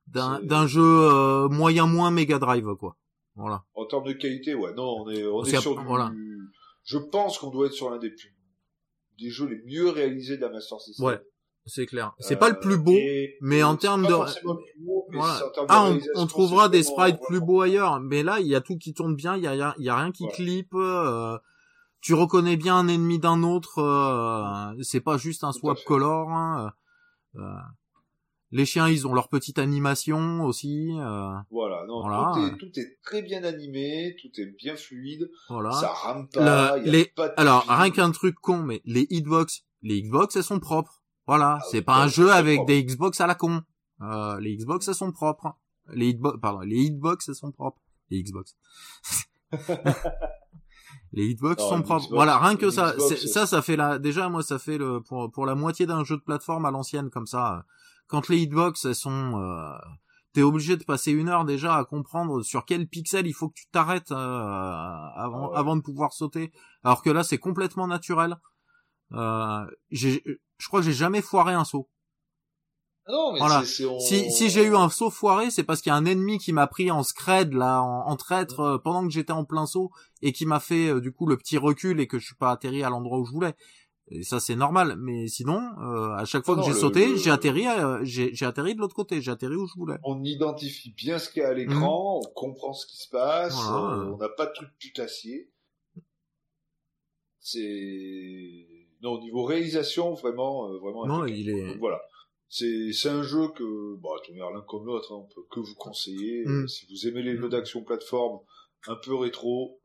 d'un d'un jeu euh, moyen moins Mega Drive quoi. Voilà. En termes de qualité, ouais, non, on est on est sur du, voilà. Je pense qu'on doit être sur l'un des plus des jeux les mieux réalisés de la Master System. Ouais. C'est clair. C'est pas le plus beau, euh, mais en termes de, ah, on, trouvera des sprites plus beaux ailleurs, mais là, il y a tout qui tourne bien, il y a, il y a rien qui clip. Euh, tu reconnais bien un ennemi d'un autre. Euh, c'est pas juste un swap color. Hein, les chiens, ils ont leur petite animation aussi. voilà, non, Tout, est, tout, est, très bien animé, tout est bien fluide. Voilà. Ça rame pas. les... Alors, rien qu'un truc con, mais les hitbox, les hitbox, elles sont propres. Voilà, ah c'est pas un jeu avec des Xbox à la con. Euh, les Xbox elles sont propres. Les hitbox, pardon, les hitbox elles sont propres. Les Xbox. les hitbox sont propres. voilà, rien que ça, ça, ça fait la, déjà moi ça fait le pour pour la moitié d'un jeu de plateforme à l'ancienne comme ça. Quand les hitbox elles sont, euh, t'es obligé de passer une heure déjà à comprendre sur quel pixel il faut que tu t'arrêtes euh, avant ah avant de pouvoir sauter. Alors que là c'est complètement naturel. Euh, je crois que j'ai jamais foiré un saut. Ah non, mais voilà. Si, si j'ai eu un saut foiré, c'est parce qu'il y a un ennemi qui m'a pris en scred là, en, traître euh, pendant que j'étais en plein saut et qui m'a fait euh, du coup le petit recul et que je suis pas atterri à l'endroit où je voulais. Et ça c'est normal, mais sinon, euh, à chaque fois que j'ai sauté, j'ai atterri, j'ai atterri de l'autre côté, j'ai atterri où je voulais. On identifie bien ce qu'il y a à l'écran, mhm. on comprend ce qui se passe, on n'a pas de truc putassier. C'est non, au niveau réalisation, vraiment, euh, vraiment. Non, il est. voilà. C'est, c'est un jeu que, bah, l'un comme l'autre, hein, on peut que vous conseiller. Mm. si vous aimez les jeux d'action plateforme un peu rétro,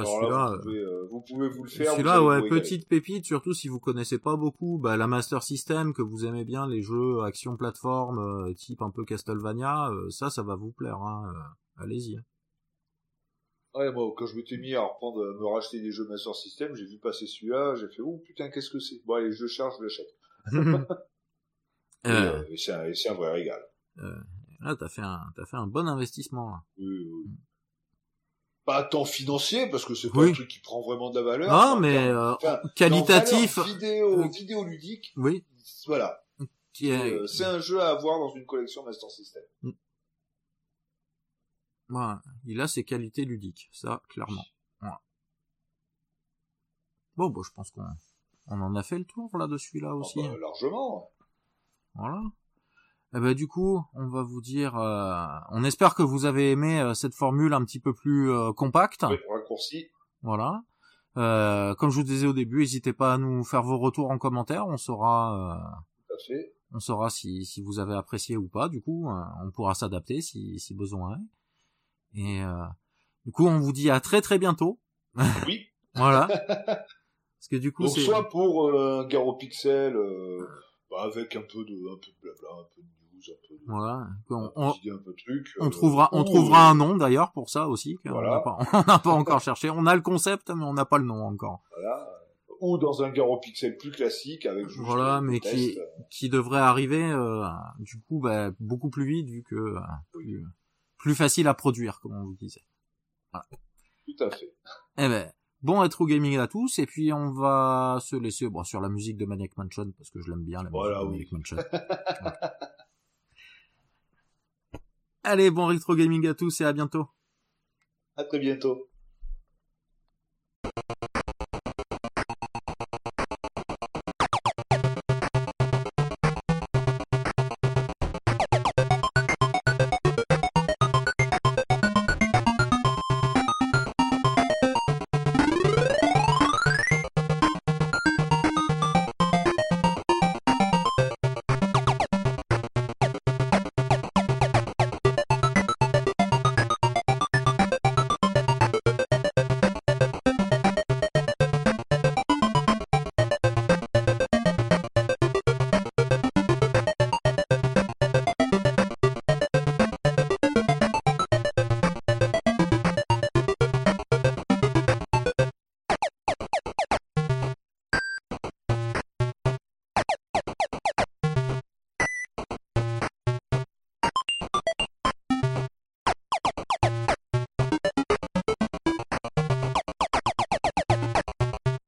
ah, celui-là, vous, pouvez, euh, vous, pouvez, vous le faire. Celui-là, ouais, petite pépite, surtout si vous connaissez pas beaucoup, bah, la Master System, que vous aimez bien les jeux action plateforme, euh, type un peu Castlevania, ça, ça va vous plaire, hein, allez-y. Hein. Ouais, moi, quand je m'étais mis à reprendre, à me racheter des jeux Master System, j'ai vu passer celui-là, j'ai fait, oh putain, qu'est-ce que c'est? Bon, allez, je charge, je l'achète. Euh. et, c'est un, un, vrai régal. Euh, là, t'as fait un, t'as fait un bon investissement, là. Oui, oui. Pas tant financier, parce que c'est pas un truc qui prend vraiment de la valeur. Non, mais, euh, qualitatif. Vidéo, euh, vidéo ludique. Oui. Voilà. Euh, c'est un jeu à avoir dans une collection Master System. Mm. Voilà. Il a ses qualités ludiques, ça, clairement. Bon, bon, je pense qu'on on en a fait le tour là-dessus là aussi. Ah bah, largement. Voilà. Eh ben du coup, on va vous dire, euh, on espère que vous avez aimé euh, cette formule un petit peu plus euh, compacte. Oui, raccourci. Voilà. comme je vous disais au début, n'hésitez pas à nous faire vos retours en commentaire, on saura. Tout à fait. On saura si, si vous avez apprécié ou pas. Du coup, on pourra s'adapter si, si besoin est. Et euh, du coup, on vous dit à très très bientôt. Oui. voilà. Parce que du coup, c'est soit pour euh, Garo Pixel euh, bah, avec un peu de un peu de blabla, un peu de news, un peu de voilà. On, on, un peu de truc, on trouvera on trouvera un nom d'ailleurs pour ça aussi. Voilà. On n'a pas, encore cherché. On a le concept, mais on n'a pas le nom encore. Voilà ou dans un Garo Pixel plus classique avec voilà mais qui qui devrait arriver euh, du coup bah, beaucoup plus vite vu que plus, plus facile à produire, comme on vous disait. Voilà. Tout à fait. Eh ben, bon rétro gaming à tous, et puis on va se laisser bon, sur la musique de Maniac Mansion, parce que je l'aime bien, la musique de Maniac Mansion. Allez, bon rétro gaming à tous, et à bientôt. À très bientôt.